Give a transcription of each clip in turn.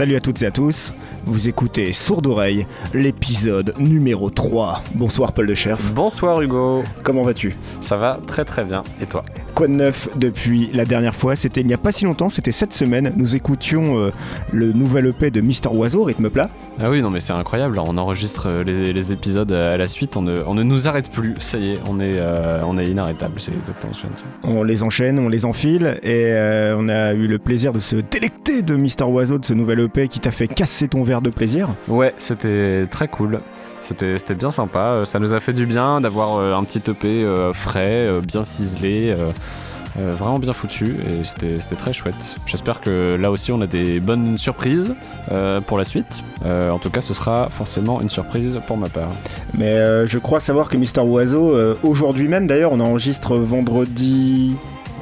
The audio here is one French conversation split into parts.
Salut à toutes et à tous, vous écoutez Sourde Oreille, l'épisode numéro 3. Bonsoir Paul de Cherf. Bonsoir Hugo. Comment vas-tu? Ça va très très bien. Et toi? Quoi de neuf depuis la dernière fois C'était il n'y a pas si longtemps, c'était cette semaine. Nous écoutions euh, le nouvel EP de Mister Oiseau, rythme plat. Ah oui, non mais c'est incroyable. On enregistre euh, les, épisodes à la suite. On ne, on ne, nous arrête plus. Ça y est, on est, euh, on est inarrêtable. C'est exactement ce que On les enchaîne, on les enfile et on a eu le plaisir de se délecter de Mister Oiseau, de ce nouvel EP qui t'a fait casser ton verre de plaisir. Ouais, c'était très cool. C'était bien sympa. Ça nous a fait du bien d'avoir un petit EP frais, bien ciselé. Euh, vraiment bien foutu et c'était très chouette. J'espère que là aussi on a des bonnes surprises euh, pour la suite. Euh, en tout cas, ce sera forcément une surprise pour ma part. Mais je crois savoir que Mister Oiseau, aujourd'hui même d'ailleurs, on enregistre vendredi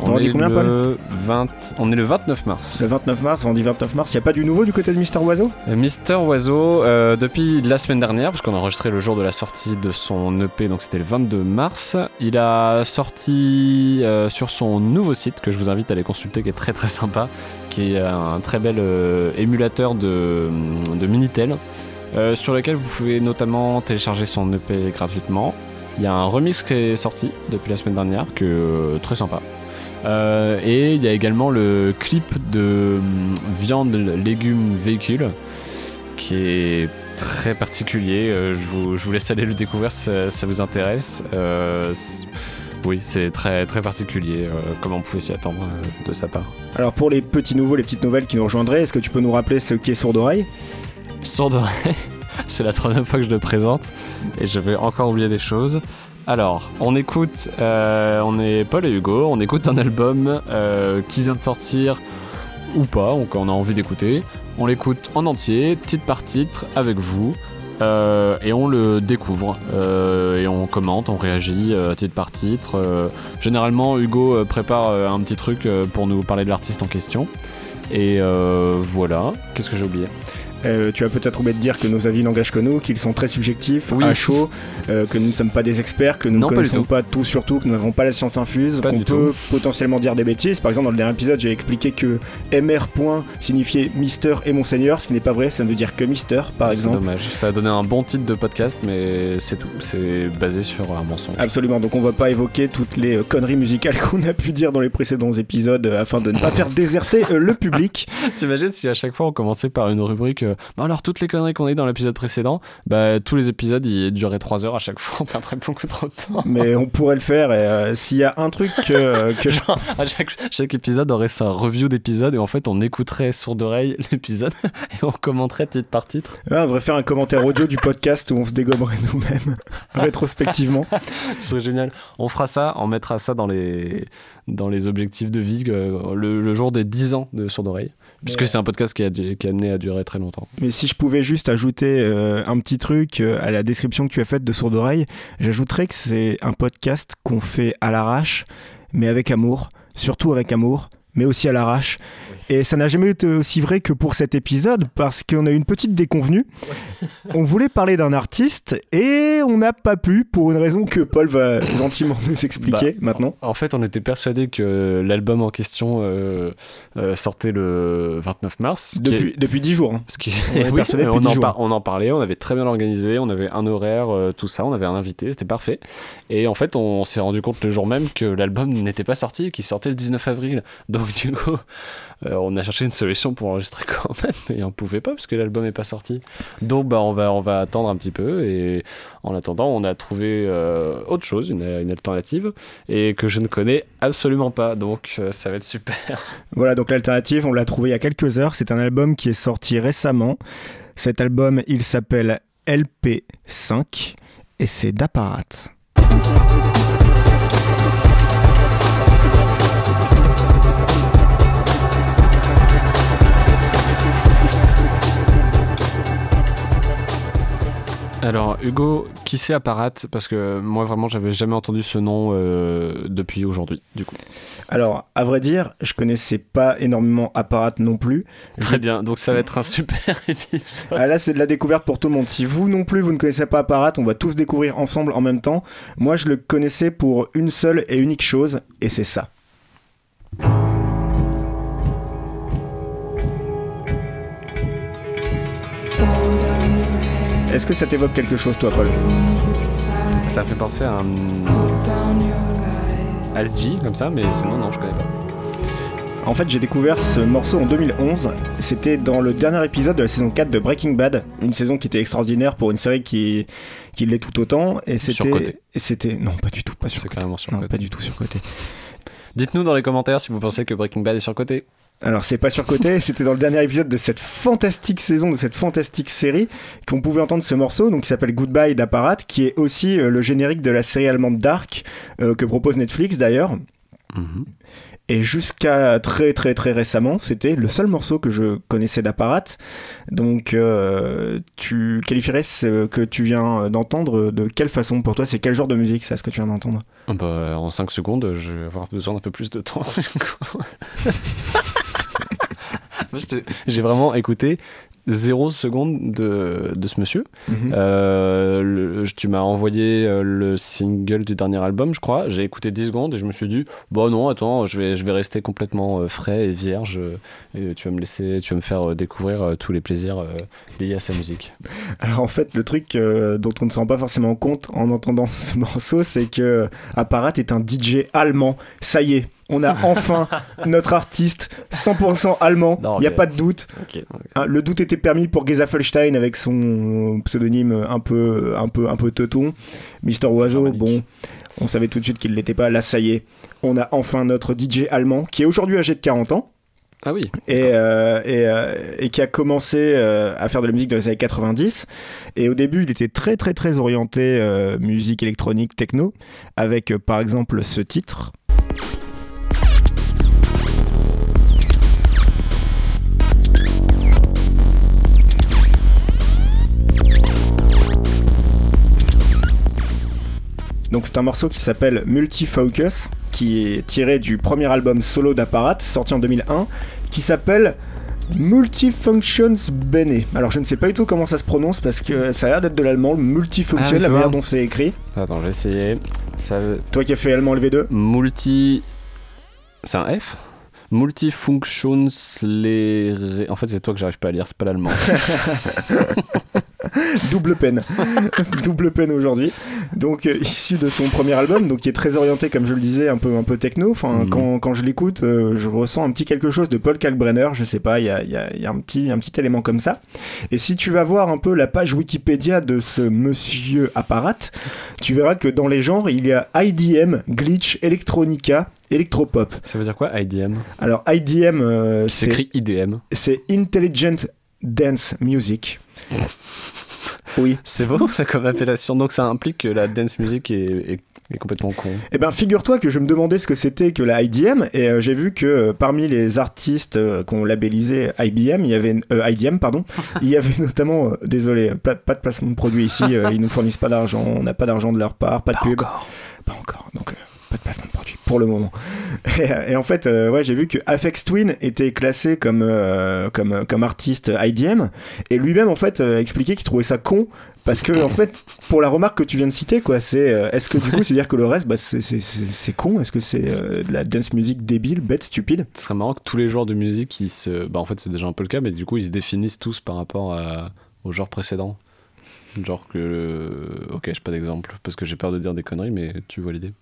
on, est le 20... on est le 29 mars. Le 29 mars, on dit 29 mars. Il n'y a pas du nouveau du côté de Mister Oiseau? Euh, Mister Oiseau, euh, depuis la semaine dernière, parce qu'on a enregistré le jour de la sortie de son EP, donc c'était le 22 mars, il a sorti euh, sur son nouveau site, que je vous invite à aller consulter, qui est très très sympa, qui est un très bel émulateur de, de Minitel, sur lequel vous pouvez notamment télécharger son EP gratuitement. Il y a un remix qui est sorti depuis la semaine dernière, que très sympa. Euh, et il y a également le clip de hum, viande, légumes, véhicule qui est très particulier. Euh, je, vous, laisse aller le découvrir si ça, vous intéresse. Euh, oui, c'est très, très particulier, comme on pouvait s'y attendre de sa part. Alors pour les petits nouveaux, les petites nouvelles qui nous rejoindraient, est-ce que tu peux nous rappeler ce qu'est Sourd Oreille Sourd Oreille, c'est la troisième fois que je le présente et je vais encore oublier des choses. Alors, on écoute, euh, on est Paul et Hugo, on écoute un album euh, qui vient de sortir ou pas, donc on a envie d'écouter. On l'écoute en entier, titre par titre, avec vous. Euh, et on le découvre et on commente, on réagit titre par titre. généralement, Hugo prépare un petit truc pour nous parler de l'artiste en question. Et voilà. Qu'est-ce que j'ai oublié? Euh, tu vas peut-être oublier de dire que nos avis n'engagent que nous, qu'ils sont très subjectifs, à chaud, euh, que nous ne sommes pas des experts, que nous ne connaissons pas, tout. sur tout, que nous n'avons pas la science infuse, qu'on peut potentiellement dire des bêtises. Par exemple, dans le dernier épisode, j'ai expliqué que MR. signifiait Mister et Monseigneur, ce qui n'est pas vrai, ça ne veut dire que Mister, par exemple. C'est dommage, ça a donné un bon titre de podcast, mais c'est tout, c'est basé sur un mensonge. Absolument, donc on va pas évoquer toutes les euh, conneries musicales qu'on a pu dire dans les précédents épisodes afin de ne pas faire déserter le public. T'imagines si à chaque fois on commençait par une rubrique bah alors toutes les conneries qu'on a eu dans l'épisode précédent, bah tous les épisodes ils duraient 3 heures à chaque fois, on perdrait beaucoup trop de temps. Mais on pourrait le faire et euh, s'il y a un truc que, que à chaque, chaque, épisode aurait sa review d'épisode et en fait on écouterait sourd d'oreille l'épisode et on commenterait titre par titre. on devrait faire un commentaire audio du podcast où on se dégommerait nous-mêmes rétrospectivement. Ce serait génial. On fera ça, on mettra ça dans les, dans les objectifs de vie euh, le, le jour des 10 ans de sourd d'oreille. Puisque c'est un podcast qui a, qui a, amené à durer très longtemps. Mais si je pouvais juste ajouter euh, un petit truc euh, à la description que tu as faite de Sourd Oreille, j'ajouterais que c'est un podcast qu'on fait à l'arrache, mais avec amour, surtout avec amour, mais aussi à l'arrache. Et ça n'a jamais été aussi vrai que pour cet épisode parce qu'on a eu une petite déconvenue. on voulait parler d'un artiste et on n'a pas pu pour une raison que Paul va gentiment nous expliquer bah, maintenant. En fait, on était persuadé que l'album en question euh, euh, sortait le 29 mars. Depuis, depuis 10 jours. Hein. Ce qui... on, en on, en parlait, on avait très bien organisé, on avait un horaire, euh, tout ça, on avait un invité, c'était parfait. Et en fait, on, s'est rendu compte le jour même que l'album n'était pas sorti, qu'il sortait le 19 avril. Donc coup, on a cherché une solution pour enregistrer quand même, mais on pouvait pas parce que l'album n'est pas sorti. Donc bah, on, va, on va attendre un petit peu et en attendant, on a trouvé euh, autre chose, une, alternative, et que je ne connais absolument pas, donc euh, ça va être super. Voilà, donc l'alternative, on l'a trouvé il y a quelques heures, c'est un album qui est sorti récemment. Cet album, il s'appelle LP5 et c'est d'Apparat. Alors Hugo, qui c'est Apparat? Parce que moi vraiment j'avais jamais entendu ce nom euh, depuis aujourd'hui du coup. Alors à vrai dire, je connaissais pas énormément Apparat non plus. Très bien, donc ça va être un super épisode. Ah, là c'est de la découverte pour tout le monde. Si vous non plus vous ne connaissez pas Apparat, on va tous découvrir ensemble en même temps. Moi je le connaissais pour une seule et unique chose et c'est ça. Est-ce que ça t'évoque quelque chose, toi, Paul? Ça me fait penser à un. Algie, comme ça, mais sinon, non, je connais pas. En fait, j'ai découvert ce morceau en 2011. C'était dans le dernier épisode de la saison 4 de Breaking Bad, une saison qui était extraordinaire pour une série qui, qui l'est tout autant. Et c'était. Surcoté. C'était. Non, pas du tout, pas sur C'est carrément sur Non, pas du tout surcoté. Dites-nous dans les commentaires si vous pensez que Breaking Bad est surcoté. Alors c'est pas surcoté, c'était dans le dernier épisode de cette fantastique saison, de cette fantastique série, qu'on pouvait entendre ce morceau, donc qui s'appelle Goodbye d'Apparat, qui est aussi euh, le générique de la série allemande Dark, euh, que propose Netflix d'ailleurs. Mhm. Et jusqu'à très très très récemment, c'était le seul morceau que je connaissais d'Apparat. Donc euh, tu qualifierais ce que tu viens d'entendre de quelle façon? Pour toi C'est quel genre de musique ça, ce que tu viens d'entendre? Ah Bah, en 5 secondes, je vais avoir besoin d'un peu plus de temps. J'ai vraiment écouté 0 secondes de, de ce monsieur. Mhm. Euh, le- tu m'as envoyé euh, le single du dernier album, je crois. J'ai écouté 10 secondes et je me suis dit, bon non, attends, je vais, je vais rester complètement euh, frais et vierge. et tu vas me laisser, tu vas me faire découvrir euh, tous les plaisirs liés à sa musique. Alors en fait, le truc dont on ne se rend pas forcément compte en entendant ce morceau, c'est que Apparat est un DJ allemand. Ça y est, on a enfin notre artiste 100% allemand. Il n'y a mais- pas de doute. Hein, le doute était permis pour Geza Felstein avec son pseudonyme un peu, un peu, un peu teuton. Mister Oiseau, bon, on savait tout de suite qu'il ne l'était pas. Là, ça y est, on a enfin notre DJ allemand qui est aujourd'hui âgé de 40 ans Ah oui. et, euh, et, euh, et qui a commencé euh, à faire de la musique dans les années 90. Et au début, il était très très très orienté musique électronique, techno, avec par exemple ce titre. Donc c'est un morceau qui s'appelle Multifocus, qui est tiré du premier album solo d'Apparat, sorti en 2001, qui s'appelle Multifunctions Bene. Alors je ne sais pas du tout comment ça se prononce parce que ça a l'air d'être de l'allemand, le multifunction, Ah, la manière dont c'est écrit. Attends, je vais essayer. Ça Toi qui as fait allemand LV2 Multi. C'est un F? Multifunctionslehre. En fait, c'est toi que j'arrive pas à lire, c'est pas l'allemand. double peine. double peine aujourd'hui. Donc euh, issu de son premier album, donc qui est très orienté, comme je le disais, un peu, un peu techno. Enfin, Mhm. quand, quand je l'écoute, euh, je ressens un petit quelque chose de Paul Kalkbrenner. Je sais pas, il y a, y a- il y a un, petit, un petit élément comme ça. Et si tu vas voir un peu la page Wikipédia de ce monsieur Apparat, tu verras que dans les genres, il y a IDM, glitch, electronica, electropop. ça veut dire quoi, IDM Alors IDM, euh, c'est s'écrit IDM. c'est Intelligent Dance Music. Oui. C'est beau ça comme appellation. Donc ça implique que la dance music est, est- est complètement con. Eh ben, figure-toi que je me demandais ce que c'était que la IDM et euh, j'ai vu que euh, parmi les artistes euh, qu'on labellisait IBM, il y avait euh, IDM pardon, il y avait notamment, euh, désolé, pas, pas de placement de produit ici, euh, ils nous fournissent pas d'argent, on n'a pas d'argent de leur part, pas de pub, pas encore, donc euh, pas de placement de produit pour le moment. Et, en fait, euh, ouais, j'ai vu que Afex Twin était classé comme euh, comme comme artiste IDM et lui-même en fait euh, expliquait qu'il trouvait ça con parce que en fait, pour la remarque que tu viens de citer, quoi, c'est est-ce que du coup, c'est dire que le reste, bah, c'est con? Est-ce que c'est de la dance music débile, bête, stupide? Ce serait marrant que tous les genres de musique, ils se... bah, en fait c'est déjà un peu le cas, mais du coup ils se définissent tous par rapport au genre précédent. Genre que... Ok, j'ai pas d'exemple, parce que j'ai peur de dire des conneries, mais tu vois l'idée.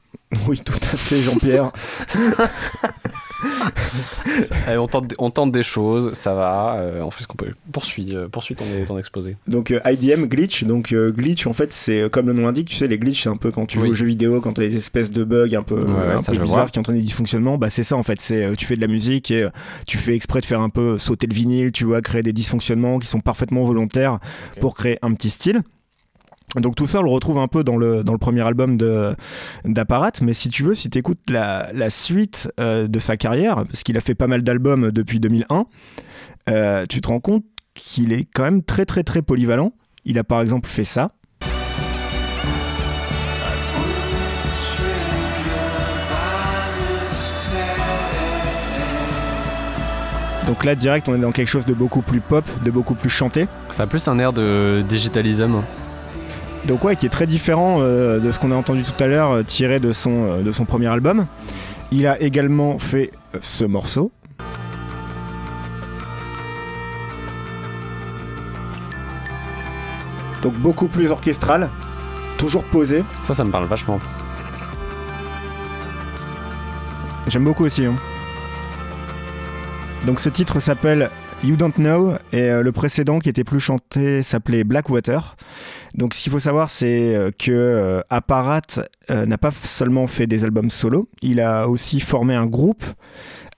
Oui, tout à fait, Jean-Pierre. Allez, on, tente, on tente des choses, ça va, euh, on fait ce qu'on peut. Poursuis, euh, poursuis ton, ton exposé. Donc euh, IDM glitch, donc glitch en fait c'est comme le nom l'indique, tu sais les glitches c'est un peu quand tu Oui. joues aux jeux vidéo, quand t'as des espèces de bugs un peu, Ouais, un peu bizarres qui entraînent des dysfonctionnements, bah c'est ça en fait, c'est tu fais de la musique et tu fais exprès de faire un peu sauter le vinyle, tu vois, créer des dysfonctionnements qui sont parfaitement volontaires pour créer un petit style. Donc tout ça, on le retrouve un peu dans le, dans le premier album d'Apparat, mais si tu veux, si tu écoutes la, la suite euh, de sa carrière, parce qu'il a fait pas mal d'albums depuis 2001, euh, tu te rends compte qu'il est quand même très très très polyvalent. Il a par exemple fait ça. Donc là, direct, on est dans quelque chose de beaucoup plus pop, de beaucoup plus chanté. Ça a plus un air de digitalism. Donc ouais, qui est très différent euh, de ce qu'on a entendu tout à l'heure, euh, tiré de son, euh, de son premier album. Il a également fait ce morceau. donc beaucoup plus orchestral, toujours posé. Ça, ça me parle vachement. J'aime beaucoup aussi. hein. Donc ce titre s'appelle You Don't Know et euh, le précédent qui était plus chanté s'appelait Blackwater. Donc ce qu'il faut savoir c'est euh, que euh, Apparat n'a pas seulement fait des albums solo, il a aussi formé un groupe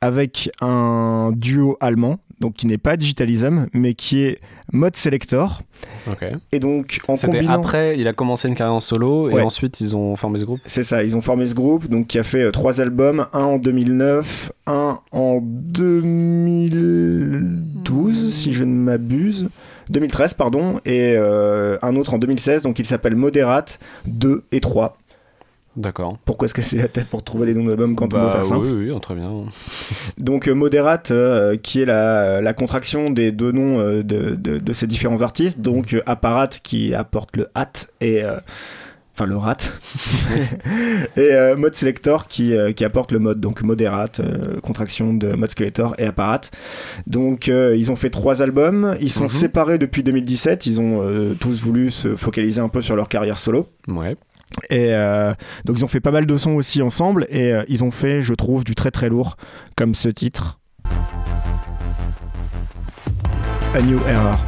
avec un duo allemand, donc qui n'est pas Digitalism, mais qui est Mode Selector. Et donc en combinant... après, il a commencé une carrière en solo et Ouais. ensuite ils ont formé ce groupe. C'est ça, ils ont formé ce groupe donc qui a fait euh, trois albums, un en 2009, un en 2012 si je ne m'abuse, 2013 pardon, et euh, un autre en 2016 donc il s'appelle Moderate 2 et 3. D'accord. Pourquoi se casser la tête pour trouver des noms d'albums quand on Bah, veut faire simple oui, oui, très bien. Donc euh, Moderate, euh, qui est la, la contraction des deux noms euh, de, de- de ces différents artistes. Donc Apparat qui apporte le hat et euh, enfin le rat et euh, Mode Selector qui, euh, qui apporte le mode. Donc Moderate, euh, contraction de Mode Selector et Apparat. Donc ils ont fait trois albums. Ils sont Mhm. séparés depuis 2017. Ils ont tous voulu se focaliser un peu sur leur carrière solo. Ouais. Et euh, donc ils ont fait pas mal de sons aussi ensemble et euh, ils ont fait, je trouve, du très très lourd comme ce titre. A New Error.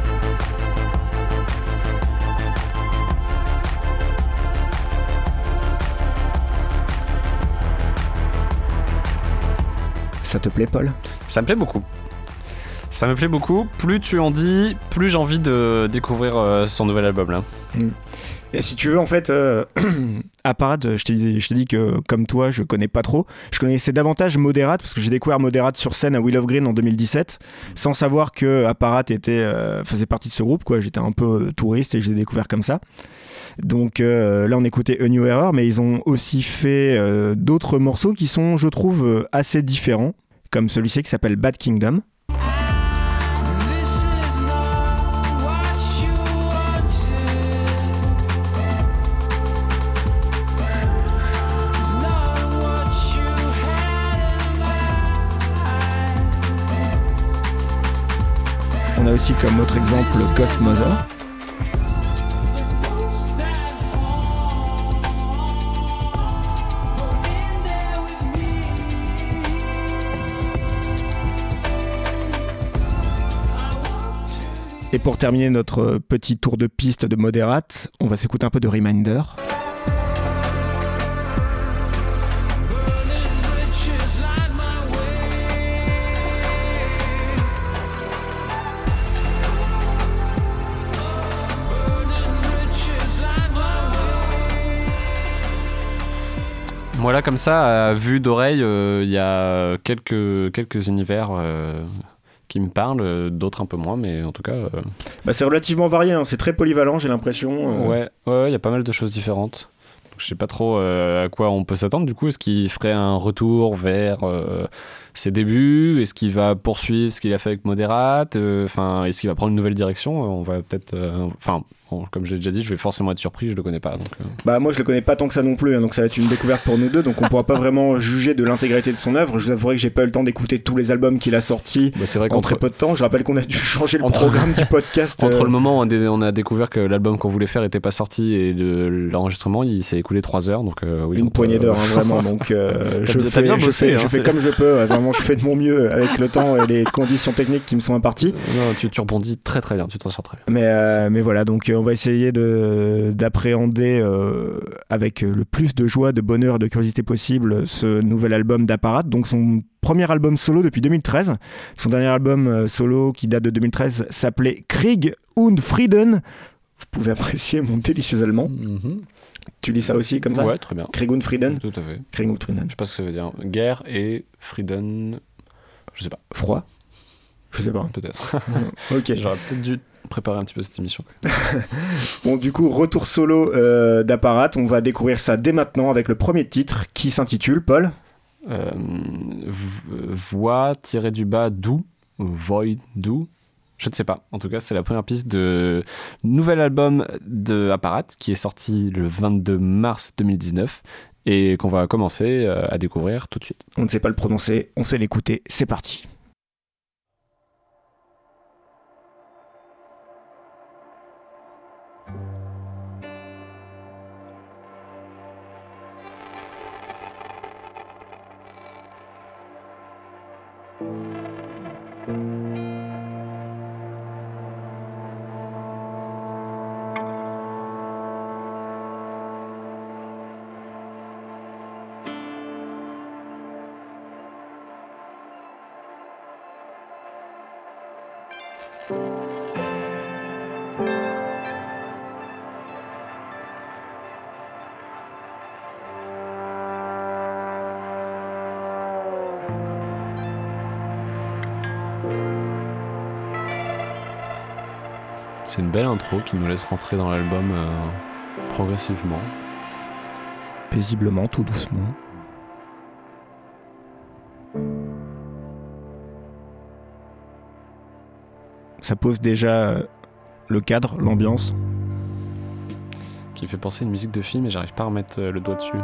Ça te plaît, Paul? Ça me plaît beaucoup. Ça me plaît beaucoup. Plus tu en dis, plus j'ai envie de découvrir euh, son nouvel album là. Et si tu veux, en fait, euh, Apparat, je t'ai dit, je t'ai dit que comme toi, je connais pas trop. Je connaissais davantage Moderate parce que j'ai découvert Moderate sur scène à Will of Green en 2017, sans savoir que Apparat était, euh, faisait partie de ce groupe. Quoi, j'étais un peu euh, touriste et je l'ai découvert comme ça. Donc euh, là, on écoutait A New Error, mais ils ont aussi fait d'autres morceaux qui sont, je trouve, assez différents, comme celui-ci qui s'appelle Bad Kingdom. On a aussi comme autre exemple Ghost Mother. Et pour terminer notre petit tour de piste de Moderate, on va s'écouter un peu de Reminder. Moi là comme ça, à vue d'oreille, euh, il y a quelques, quelques univers euh, qui me parlent, euh, d'autres un peu moins, mais en tout cas, Bah, c'est relativement varié, hein, c'est très polyvalent, j'ai l'impression. ouais, ouais, il y a pas mal de choses différentes. Je sais pas trop euh, à quoi on peut s'attendre. Du coup, est-ce qu'il ferait un retour vers euh, ses débuts? Est-ce qu'il va poursuivre ce qu'il a fait avec Moderate? Euh, Enfin, est-ce qu'il va prendre une nouvelle direction? On va peut-être, enfin, bon, comme je l'ai déjà dit, je vais forcément être surpris. Je le connais pas, donc. euh, Bah moi je le connais pas tant que ça non plus, hein, donc ça va être une découverte pour nous deux, donc on pourra pas vraiment juger de l'intégrité de son œuvre. Je vous avouerai que j'ai pas eu le temps d'écouter tous les albums qu'il a sortis bah, vrai en très peu de temps. Je rappelle qu'on a dû changer le Entre- programme du podcast. Entre euh, le moment où on a découvert que l'album qu'on voulait faire était pas sorti et le- l'enregistrement, il s'est écoulé 3 heures. Donc, euh, oui, une poignée d'heures hein, vraiment donc T'as je bien- t'as fais, bien je bossé, fais, hein, je fais comme je peux vraiment je fais de mon mieux avec le temps et les conditions techniques qui me sont imparties Non, tu, tu rebondis très très bien, tu t'en sors très bien. mais, mais voilà donc on va essayer de d'appréhender euh, avec le plus de joie de bonheur et de curiosité possible ce nouvel album d'Apparat donc son premier album solo depuis 2013 son dernier album euh, solo qui date de 2013 s'appelait Krieg und Frieden vous pouvez apprécier mon délicieux allemand tu lis ça aussi comme ça Ouais, très bien. Krieg und Frieden Tout à fait. Krieg und Frieden Je sais pas ce que ça veut dire. Guerre et Frieden. Je sais pas, froid? Je sais pas peut-être. ok J'aurais peut-être dû préparer un petit peu cette émission. Bon, du coup, retour solo euh, d'Apparat. On va découvrir ça dès maintenant avec le premier titre qui s'intitule Paul. Euh, voix tirée du bas d'où Void d'où Je ne sais pas. En tout cas, c'est la première piste de nouvel album de Apparat qui est sorti le 22 mars 2019 et qu'on va commencer euh, à découvrir tout de suite. On ne sait pas le prononcer, on sait l'écouter. C'est parti. C'est une belle intro qui nous laisse rentrer dans l'album euh, progressivement. Paisiblement, tout doucement. Ça pose déjà euh, le cadre, l'ambiance. Qui me fait penser à une musique de film et j'arrive pas à remettre euh, le doigt dessus.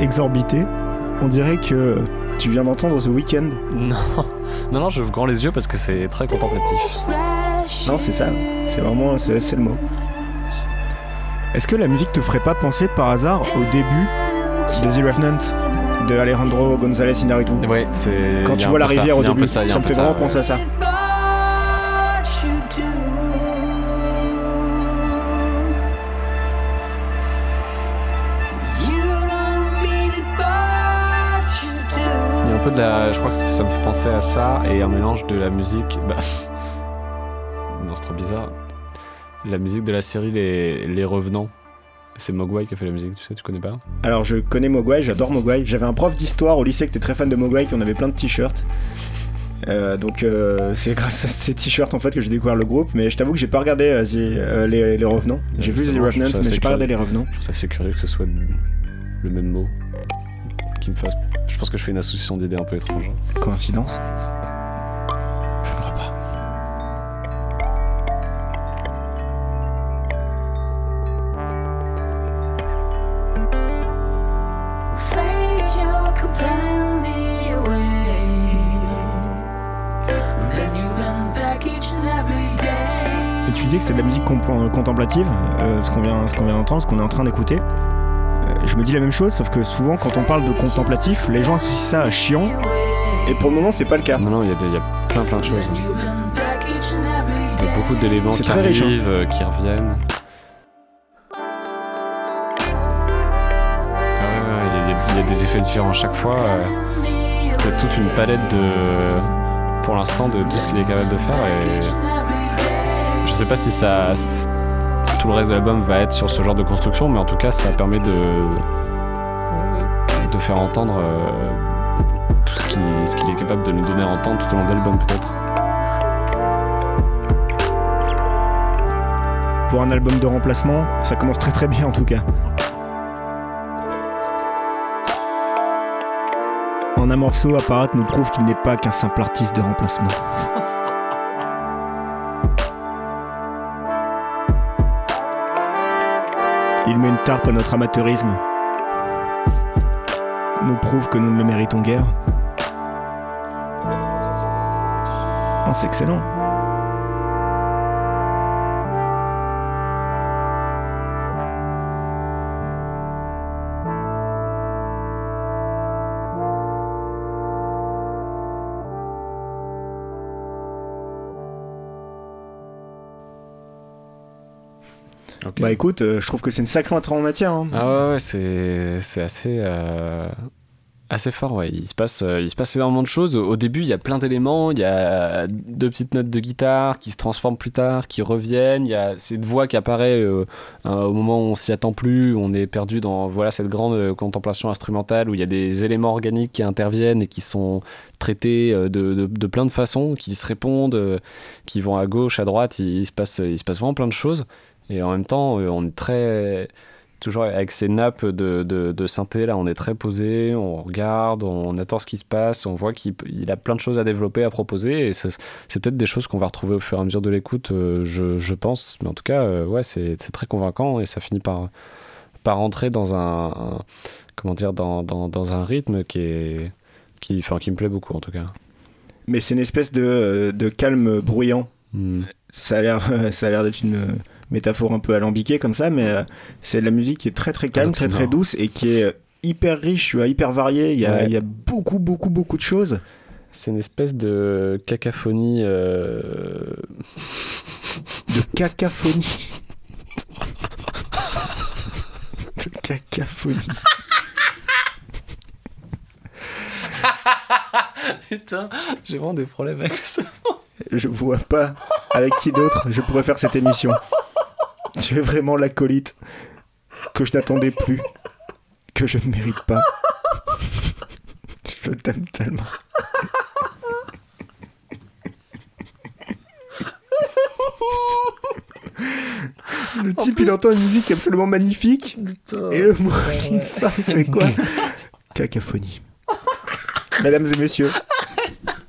Exorbité. On dirait que tu viens d'entendre The Weeknd. Non, non, non, j'ouvre grand les yeux parce que c'est très contemplatif. Non, c'est ça. C'est vraiment c'est le mot. Est-ce que la musique te ferait pas penser par hasard au début de The Revenant de Alejandro González Ouais, c'est. Quand tu vois la ça, rivière au début, ça, me fait vraiment ouais. penser à ça. Et un mélange de la musique. Bah. Non, c'est trop bizarre. La musique de la série Les, Les Revenants. C'est Mogwai qui a fait la musique, tu sais, tu connais pas Alors je connais Mogwai, j'adore Mogwai. J'avais un prof d'histoire au lycée qui était très fan de Mogwai, qui en avait plein de t-shirts. Euh, donc euh, c'est grâce à ces t-shirts en fait que j'ai découvert le groupe, mais je t'avoue que j'ai pas regardé euh, The- les, les Revenants. J'ai vu The Revenants, mais j'ai pas regardé les. Revenants. Je trouve ça assez curieux que ce soit le même mot qui me fasse. Je pense que je fais une association d'idées un peu étrange. Coïncidence? Euh, ce qu'on vient, vient d'entendre, ce qu'on est en train d'écouter. Euh, je me dis la même chose, sauf que souvent quand on parle de contemplatif, les gens associent ça à chiant, et pour le moment c'est pas le cas. Non, non, il y, y a plein plein de choses. Il y a beaucoup d'éléments qui très riche, hein. arrivent, euh, qui reviennent. Ah il y, a des- effets différents à chaque fois. euh, C'est toute une palette de. Pour l'instant, de tout ce qu'il est capable de faire. Et je sais pas si ça. Tout le reste de l'album va être sur ce genre de construction, mais en tout cas, ça permet de. faire entendre euh, tout ce qu'il ce qu'il est capable de nous donner à entendre tout au long de l'album, peut-être. Pour un album de remplacement, ça commence très très bien en tout cas. En un morceau, Apparat nous prouve qu'il n'est pas qu'un simple artiste de remplacement. Il met une tarte à notre amateurisme. Nous prouve que nous ne le méritons guère. C'est excellent. Bah écoute, euh, je trouve que c'est une sacrée entrée en matière. hein. Ah ouais, ouais, c'est assez euh, Assez fort, ouais. Il se passe, euh, il se passe énormément de choses. Au début, il y a plein d'éléments. Il y a deux petites notes de guitare qui se transforment plus tard, qui reviennent. Il y a cette voix qui apparaît au moment où on s'y attend plus. On est perdu dans voilà cette grande contemplation instrumentale où il y a des éléments organiques qui interviennent et qui sont traités de, de- plein de façons, qui se répondent, qui vont à gauche, à droite. Il se passe, il se passe vraiment plein de choses. Et en même temps, euh, on est très toujours avec ces nappes de, de, de synthé là on est très posé on regarde on attend ce qui se passe on voit qu'il a plein de choses à développer à proposer et c'est peut-être des choses qu'on va retrouver au fur et à mesure de l'écoute euh, je, je pense mais en tout cas euh, ouais c'est très convaincant et ça finit par par entrer dans un, un- comment dire dans, dans, dans un rythme qui est qui, enfin, qui me plaît beaucoup en tout cas Mais c'est une espèce de, de calme bruyant. Hmm. Ça a l'air, ça a l'air d'être une métaphore un peu alambiquée comme ça, mais euh, c'est de la musique qui est très très calme, très très douce et qui est hyper riche, tu vois, hyper variée. Il y a, Ouais. il y a beaucoup beaucoup beaucoup de choses. c'est une espèce de cacophonie euh, De cacophonie. de cacophonie. putain j'ai vraiment des problèmes avec ça Je vois pas avec qui d'autre je pourrais faire cette émission. Tu es vraiment l'acolyte que je n'attendais plus, que je ne mérite pas. Je t'aime tellement. Le type, il entend une musique absolument magnifique. Et le mot qui sort, c'est quoi? Cacophonie. Mesdames et messieurs,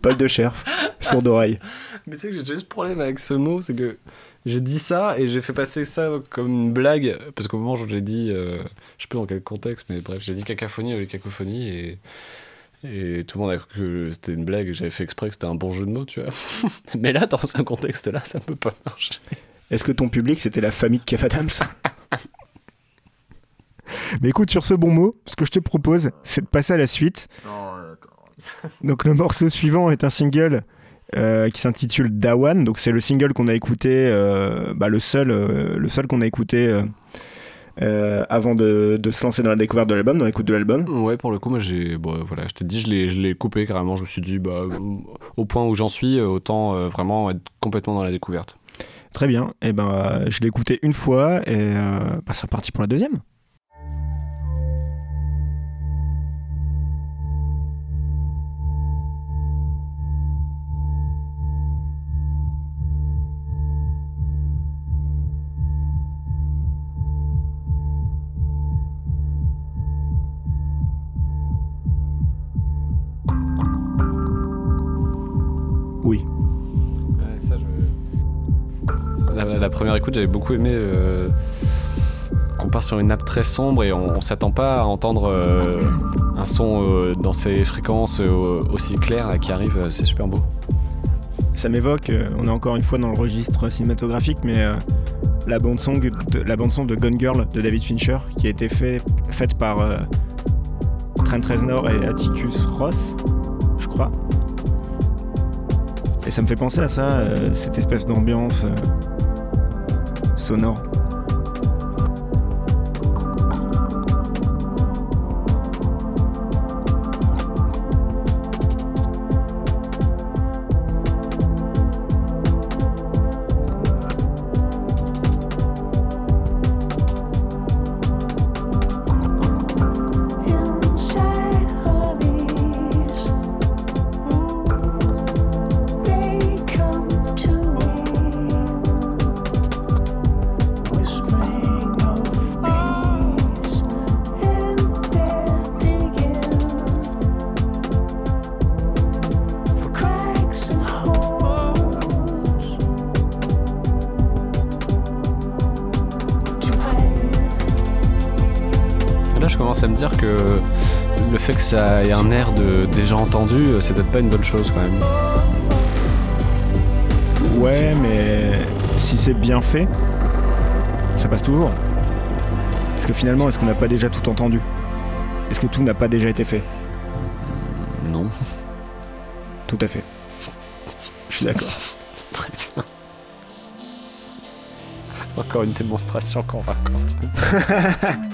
Paul de Cherf, sourd d'oreille. Mais tu sais que j'ai déjà eu ce problème avec ce mot, c'est que j'ai dit ça et j'ai fait passer ça comme une blague, parce qu'au moment où je l'ai dit, euh, je sais plus dans quel contexte, mais bref, j'ai dit cacophonie de cacophonie et, et tout le monde a cru que c'était une blague et j'avais fait exprès que c'était un bon jeu de mots, tu vois. mais là, dans ce contexte-là, ça peut pas marcher. Est-ce que ton public c'était la famille de Kev Adams? Mais écoute, sur ce bon mot, ce que je te propose, c'est de passer à la suite. Donc le morceau suivant est un single euh, qui s'intitule Dawan. Donc c'est le single qu'on a écouté, euh, bah, le seul, euh, le seul qu'on a écouté avant de, de se lancer dans la découverte de l'album, dans l'écoute de l'album. Ouais, pour le coup, moi, j'ai. Bon, voilà, je t'ai dit, je l'ai, je l'ai coupé carrément. Je me suis dit, bah, au point où j'en suis, autant vraiment être complètement dans la découverte. Très bien. Et ben euh, je l'ai écouté une fois et bah, c'est reparti pour la deuxième. Première écoute, j'avais beaucoup aimé euh, qu'on part sur une nappe très sombre et on, on s'attend pas à entendre euh, un son euh, dans ces fréquences aussi claires qui arrivent. euh, C'est super beau. Ça m'évoque, on est encore une fois dans le registre cinématographique, mais la bande son de, la bande de Gone Girl de David Fincher, qui a été fait, faite par euh, Trent Reznor et Atticus Ross, je crois. Et ça me fait penser à ça, cette espèce d'ambiance sonore. Ça ait un air de déjà entendu, c'est peut-être pas une bonne chose quand même. Ouais, mais si c'est bien fait, ça passe toujours. Parce que finalement, est-ce qu'on n'a pas déjà tout entendu? Est-ce que tout n'a pas déjà été fait? Non. Tout à fait. Je suis d'accord. Très bien. Encore une démonstration convaincante.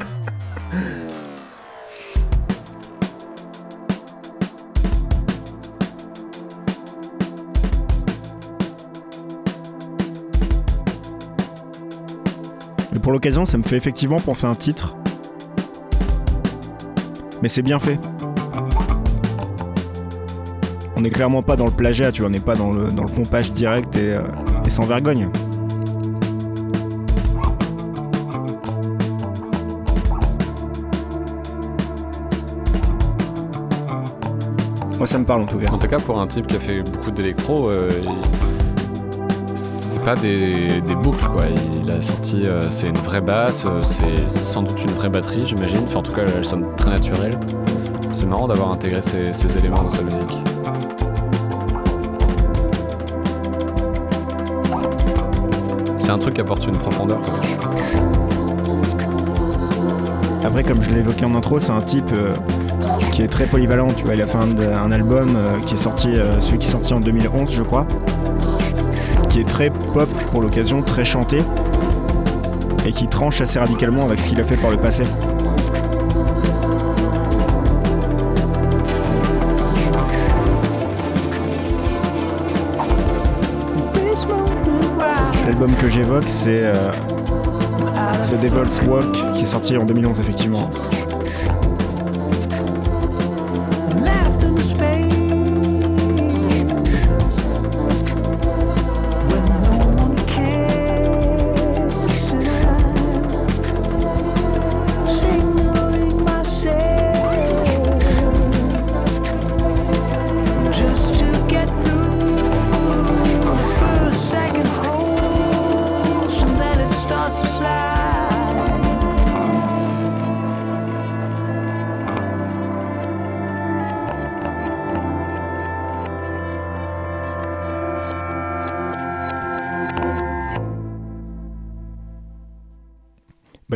Pour l'occasion, ça me fait effectivement penser à un titre. Mais c'est bien fait. On n'est clairement pas dans le plagiat, tu vois, on n'est pas dans le, dans le pompage direct et, euh, et sans vergogne. Moi, ça me parle en tout cas. En tout cas, pour un type qui a fait beaucoup d'électro, euh, pas des, boucles quoi. Il a sorti, euh, c'est une vraie basse, euh, c'est sans doute une vraie batterie, j'imagine. Enfin, en tout cas, elle sonne très naturelle. C'est marrant d'avoir intégré ces, éléments dans sa musique. C'est un truc qui apporte une profondeur. Après, comme je l'ai évoqué en intro, c'est un type euh, qui est très polyvalent. Tu vois, il a fait un, album qui est sorti, celui qui est sorti en 2011, je crois, qui est très pop pour l'occasion, très chanté, et qui tranche assez radicalement avec ce qu'il a fait par le passé. L'album que j'évoque, c'est euh, The Devil's Walk, qui est sorti en 2011, effectivement.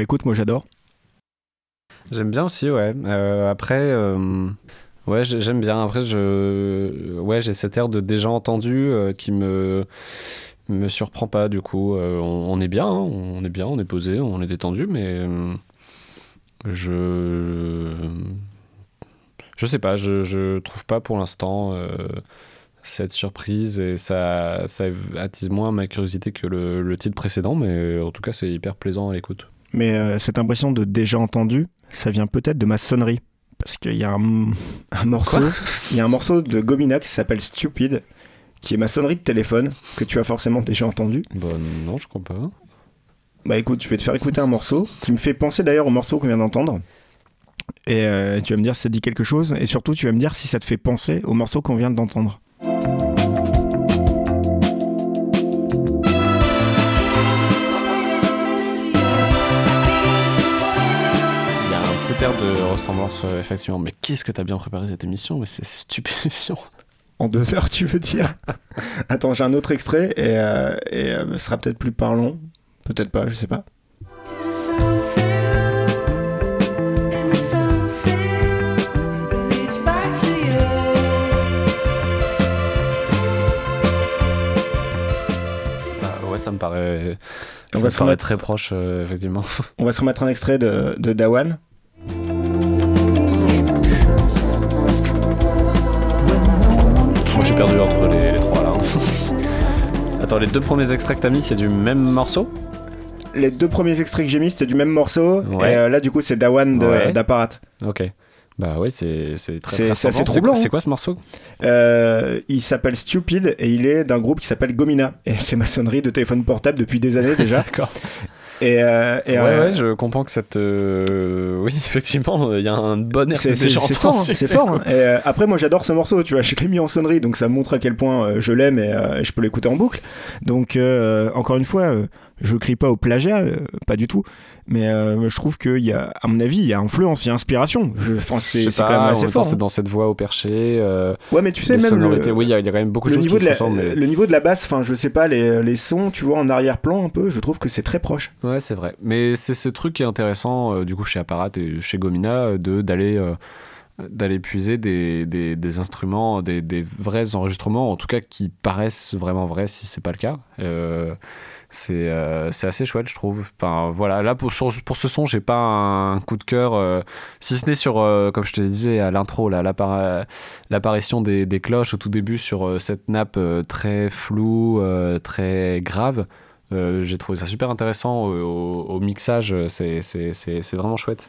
Bah écoute, moi j'adore. J'aime bien aussi, ouais. Euh, après, euh, ouais, j'ai- j'aime bien. Après, je, ouais, j'ai cette air de déjà entendu euh, qui me me surprend pas. Du coup, on, est bien, hein, on est bien, on est posé, on est détendu, mais je je sais pas, je, je trouve pas pour l'instant cette surprise et ça ça attise moins ma curiosité que le, le titre précédent, mais en tout cas, c'est hyper plaisant à l'écoute. Mais euh, cette impression de déjà entendu, ça vient peut-être de ma sonnerie. Parce qu'il y a un, un morceau, Quoi? il y a un morceau de Gomina qui s'appelle Stupid, qui est ma sonnerie de téléphone, que tu as forcément déjà entendu. Bah non, je crois pas. Bah écoute, je vais te faire écouter un morceau qui me fait penser d'ailleurs au morceau qu'on vient d'entendre. Et euh, tu vas me dire si ça te dit quelque chose, et surtout tu vas me dire si ça te fait penser au morceau qu'on vient d'entendre. De ressemblance, euh, effectivement. Mais qu'est-ce que t'as bien préparé cette émission? Mais c'est stupéfiant. En deux heures, tu veux dire? Attends, j'ai un autre extrait, et, euh, et euh, ce sera peut-être plus parlant. Peut-être pas, je sais pas. Ah, ouais, ça me paraît, On ça va me se paraît remettre- très proche, euh, effectivement. On va se remettre un extrait de, de Dawan. Perdu entre les, les trois là. Attends, les deux premiers extraits que t'as mis, c'est du même morceau? Les deux premiers extraits que j'ai mis, c'était du même morceau. Ouais. Et euh, là, du coup, c'est Dawan de- Ouais. d'Apparat. Ok. Bah ouais, c'est très, très c'est troublant, C'est hein. quoi ce morceau? Euh, il s'appelle Stupid et il est d'un groupe qui s'appelle Gomina. Et c'est ma sonnerie de téléphone portable depuis des années déjà. D'accord. Et, euh, et, ouais, euh, ouais, je comprends que cette. euh, Oui, effectivement, il y a un bon air c'est de fort, hein, c'est fort. hein. Et euh, après, moi, j'adore ce morceau. Tu vois, je l'ai mis en sonnerie, donc ça montre à quel point euh, je l'aime et euh, je peux l'écouter en boucle. Donc, euh, encore une fois, euh, je crie pas au plagiat, euh, pas du tout. Mais euh, je trouve qu'il y a, à mon avis, il y a influence, il y a inspiration. Je- Je c'est c'est quand même assez fort. C'est hein. dans cette voix au perché. euh, Ouais, mais tu sais, même le. Oui, il y, a il y a quand même beaucoup de choses niveau, qui de se la, ressemblent. mais- le niveau de la basse, enfin, je sais pas, les, les sons, tu vois, en arrière-plan un peu, je trouve que c'est très proche. Ouais, c'est vrai. Mais c'est ce truc qui est intéressant, euh, du coup, chez Apparat et chez Gomina, de d'aller d'aller puiser des, des, des instruments, des, des vrais enregistrements, en tout cas qui paraissent vraiment vrais si c'est pas le cas. Euh, c'est euh, assez chouette, je trouve. Enfin, voilà, là, pour, pour ce son, j'ai pas un coup de cœur, euh, si ce n'est sur, euh, comme je te disais à l'intro, là, l'apparition des, des cloches au tout début sur euh, cette nappe très floue, très grave. J'ai trouvé ça super intéressant au, au- au mixage, c'est vraiment chouette.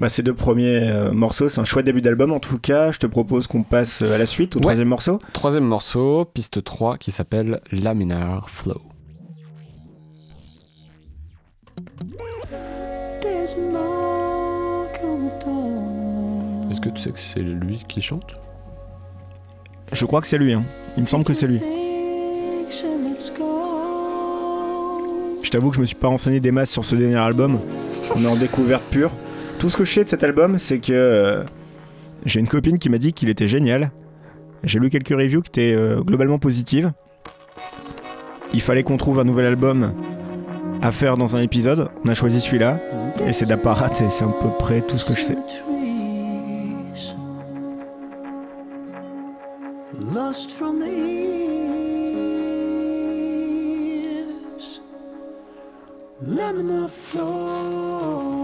Bah, ces deux premiers euh, morceaux, c'est un chouette début d'album en tout cas. Je te propose qu'on passe à la suite, au Ouais. troisième morceau. Troisième morceau, piste 3, qui s'appelle Laminar Flow. Est-ce que tu sais que c'est lui qui chante? Je crois que c'est lui, hein. il me semble que c'est lui. Je t'avoue que je me suis pas renseigné des masses sur ce dernier album. On est en découverte pure. Tout ce que je sais de cet album, c'est que euh, j'ai une copine qui m'a dit qu'il était génial. J'ai lu quelques reviews qui étaient euh, globalement positives. Il fallait qu'on trouve un nouvel album à faire dans un épisode. On a choisi celui-là. Et c'est d'apparat et c'est à peu près tout ce que je sais. Lost from the ears. Laminar flow.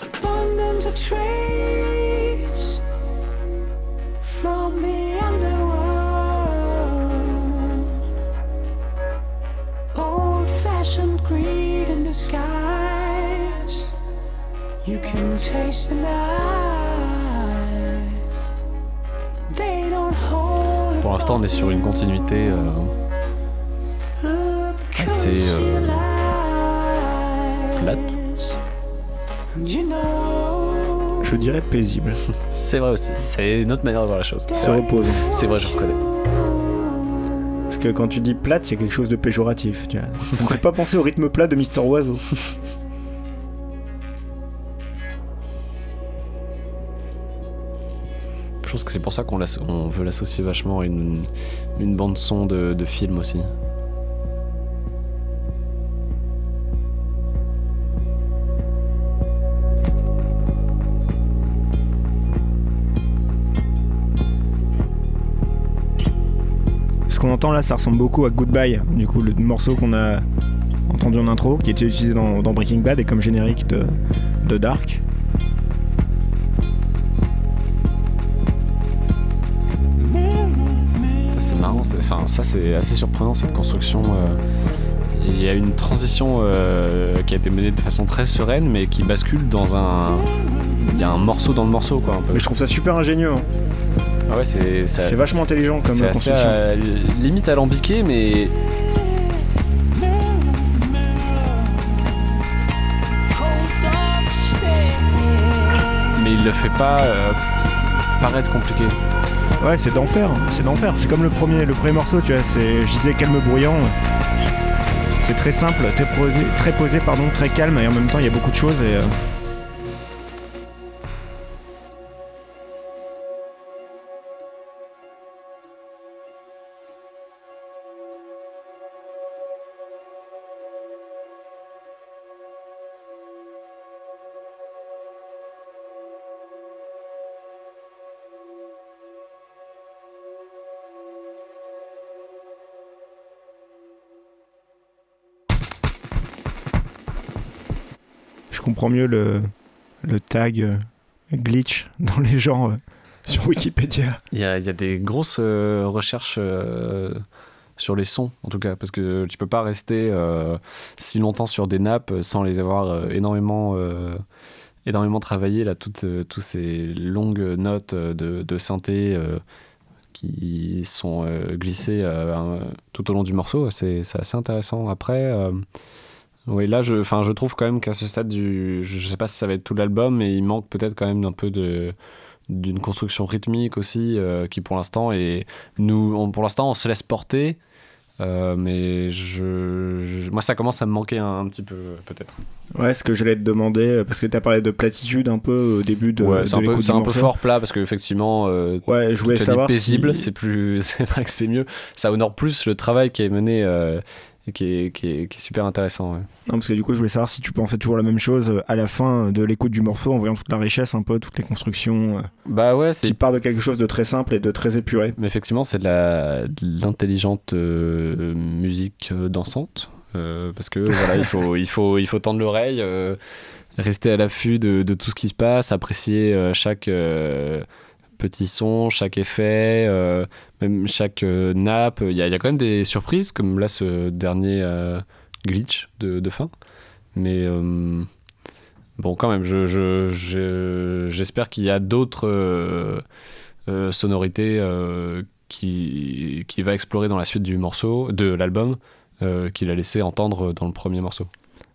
Abundance of trees Pour l'instant, on est sur une continuité. euh, assez, euh, plate. Je dirais paisible. C'est vrai aussi, c'est une autre manière de voir la chose. C'est reposant. C'est vrai, je reconnais. Parce que quand tu dis plate, il y a quelque chose de péjoratif. Tu vois. Ça me fait pas penser au rythme plat de Mister Oiseau. pense que c'est pour ça qu'on veut l'associer vachement à une, une bande son de, film aussi. Ce qu'on entend là, ça ressemble beaucoup à Goodbye, du coup, le morceau qu'on a entendu en intro, qui était utilisé dans, Breaking Bad et comme générique de Dark. Ça c'est assez surprenant cette construction. euh, Il y a une transition euh, qui a été menée de façon très sereine, mais qui bascule dans un. Il y a un morceau dans le morceau quoi un peu. Mais je trouve ça super ingénieux. hein. Ah ouais, c'est ça- C'est vachement intelligent comme c'est assez construction. euh, limite alambiqué, mais mais il le fait pas euh, paraître compliqué. Ouais, c'est d'enfer. C'est d'enfer. C'est comme le premier, le premier morceau, tu vois. C'est, je disais calme bruyant. C'est très simple, très posé, très posé, pardon, très calme, et en même temps, il y a beaucoup de choses. Et, euh, mieux le, tag euh, glitch dans les genres euh, sur Wikipédia. Il y a, des grosses euh, recherches sur les sons, en tout cas, parce que tu peux pas rester si longtemps sur des nappes sans les avoir énormément, euh, énormément travaillées, là, toutes, toutes ces longues notes de, de synthé qui sont glissées tout au long du morceau. C'est assez intéressant. Après. Oui, là, je, je trouve quand même qu'à ce stade du, je sais pas si ça va être tout l'album, mais il manque peut-être quand même un peu de, d'une construction rythmique aussi euh, qui pour l'instant est nous on- pour l'instant on se laisse porter euh, mais je, je- moi ça commence à me manquer un, un petit peu peut-être. Ouais, ce que j'allais te demander, euh, parce que t'as parlé de platitude un peu au début de, ouais c'est un peu un fort plat parce que effectivement euh, Ouais, je voulais tu as savoir paisible si... c'est plus c'est vrai que c'est mieux. Ça honore plus le travail qui est mené et qui est, qui, est, qui est super intéressant ouais. Non, parce que du coup, je voulais savoir si tu pensais toujours la même chose euh, à la fin de l'écoute du morceau, en voyant toute la richesse, un peu, toutes les constructions, euh, bah ouais c'est qui part de quelque chose de très simple et de très épuré. Mais effectivement, c'est de l'intelligente euh, musique dansante. Euh, parce que voilà, il faut, il faut, il faut tendre l'oreille, euh, rester à l'affût de, de tout ce qui se passe, apprécier chaque petit son, chaque effet, euh, même chaque euh, nappe. Il y, a, quand même des surprises, comme là ce dernier euh, glitch de, de fin. Mais bon, quand même, je, je- je- j'espère qu'il y a d'autres sonorités qui, qui va explorer dans la suite du morceau, de l'album, qu'il a laissé entendre dans le premier morceau.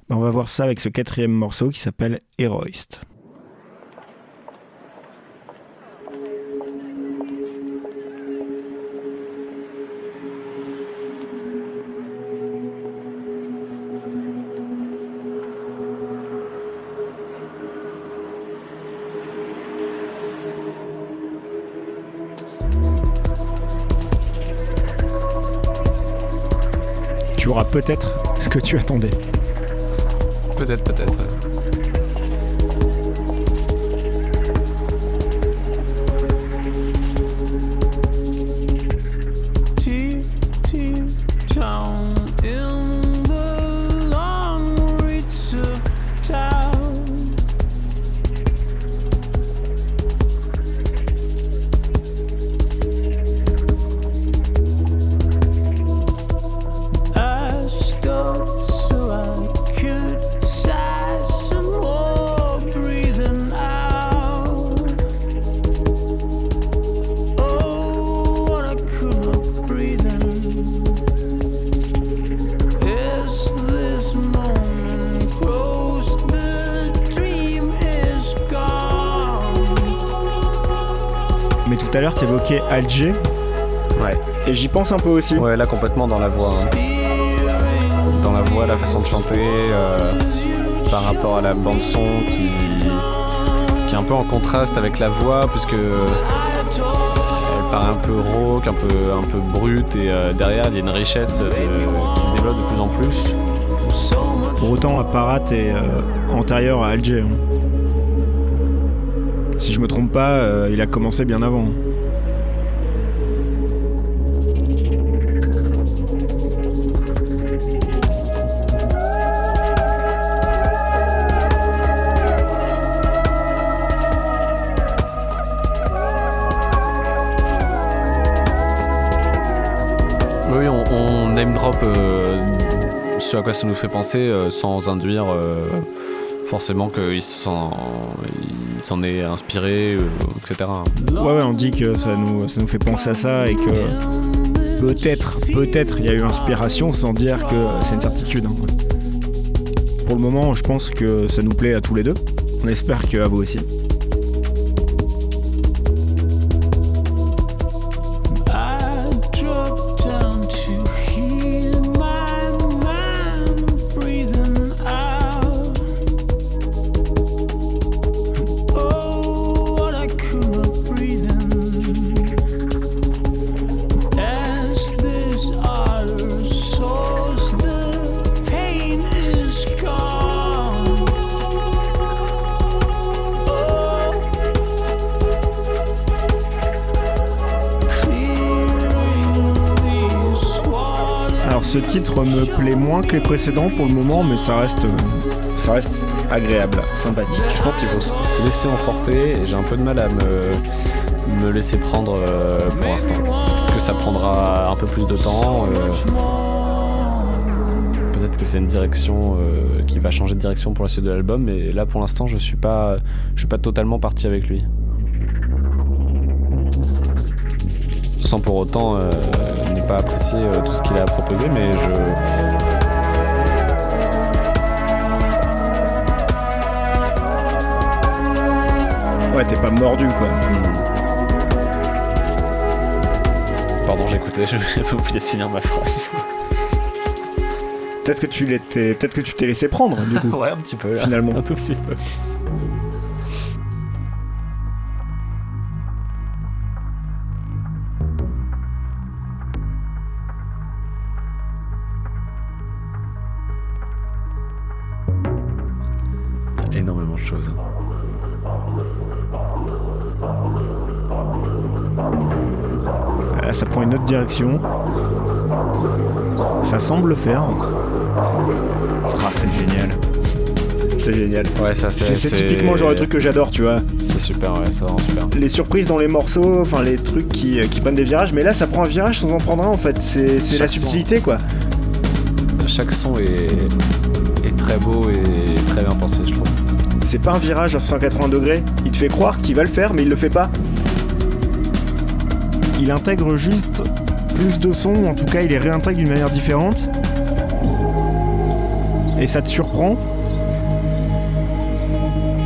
Bah, On va voir ça avec ce quatrième morceau qui s'appelle Heroist. Tu auras peut-être ce que tu attendais. Peut-être, peut-être. Alger, Ouais. et j'y pense un peu aussi. ouais, là complètement dans la voix. hein. Dans la voix, la façon de chanter, euh, par rapport à la bande son qui, qui est un peu en contraste avec la voix, puisque elle paraît un peu rauque, un peu, un peu brute, et euh, derrière il y a une richesse euh, qui se développe de plus en plus. Pour autant, Apparat est antérieur à Alger. hein. Si je me trompe pas, il a commencé bien avant. Oui, on, on name drop euh, ce à quoi ça nous fait penser euh, sans induire euh, forcément qu'il s'en il s'en est inspiré, etc. Ouais, ouais, on dit que ça nous, ça nous fait penser à ça et que peut-être, peut-être il y a eu inspiration sans dire que c'est une certitude. hein. Pour le moment, je pense que ça nous plaît à tous les deux. On espère qu'à vous aussi. Que les précédents pour le moment, mais ça reste, ça reste agréable, sympathique. Je pense qu'il faut se laisser emporter et j'ai un peu de mal à me, laisser prendre euh, pour l'instant. Peut-être que ça prendra un peu plus de temps. euh, Peut-être que c'est une direction euh, qui va changer de direction pour la suite de l'album, mais là pour l'instant je suis pas, je suis pas totalement parti avec lui. Sans pour autant euh, ne pas apprécier euh, tout ce qu'il a proposé, mais je, Ouais, t'es pas mordu quoi. Pardon, j'écoutais, j'ai oublié de finir ma phrase. Peut-être que tu l'étais, peut-être que tu t'es laissé prendre du coup. ouais, un petit peu, là. Finalement. Un tout petit peu. Direction. Ça semble le faire. Ah, c'est génial. C'est génial. Ouais, ça C'est c'est typiquement le genre de truc que j'adore, tu vois. C'est super, ouais, c'est vraiment super. Les surprises dans les morceaux, enfin les trucs qui, qui prennent des virages, mais là ça prend un virage sans en prendre un en fait. C'est la son. subtilité quoi. Chaque son est, est très beau et très bien pensé, je trouve. C'est pas un virage à 180 degrés. Il te fait croire qu'il va le faire, mais il le fait pas. Il intègre juste plus de sons, en tout cas il les réintègre d'une manière différente. Et ça te surprend.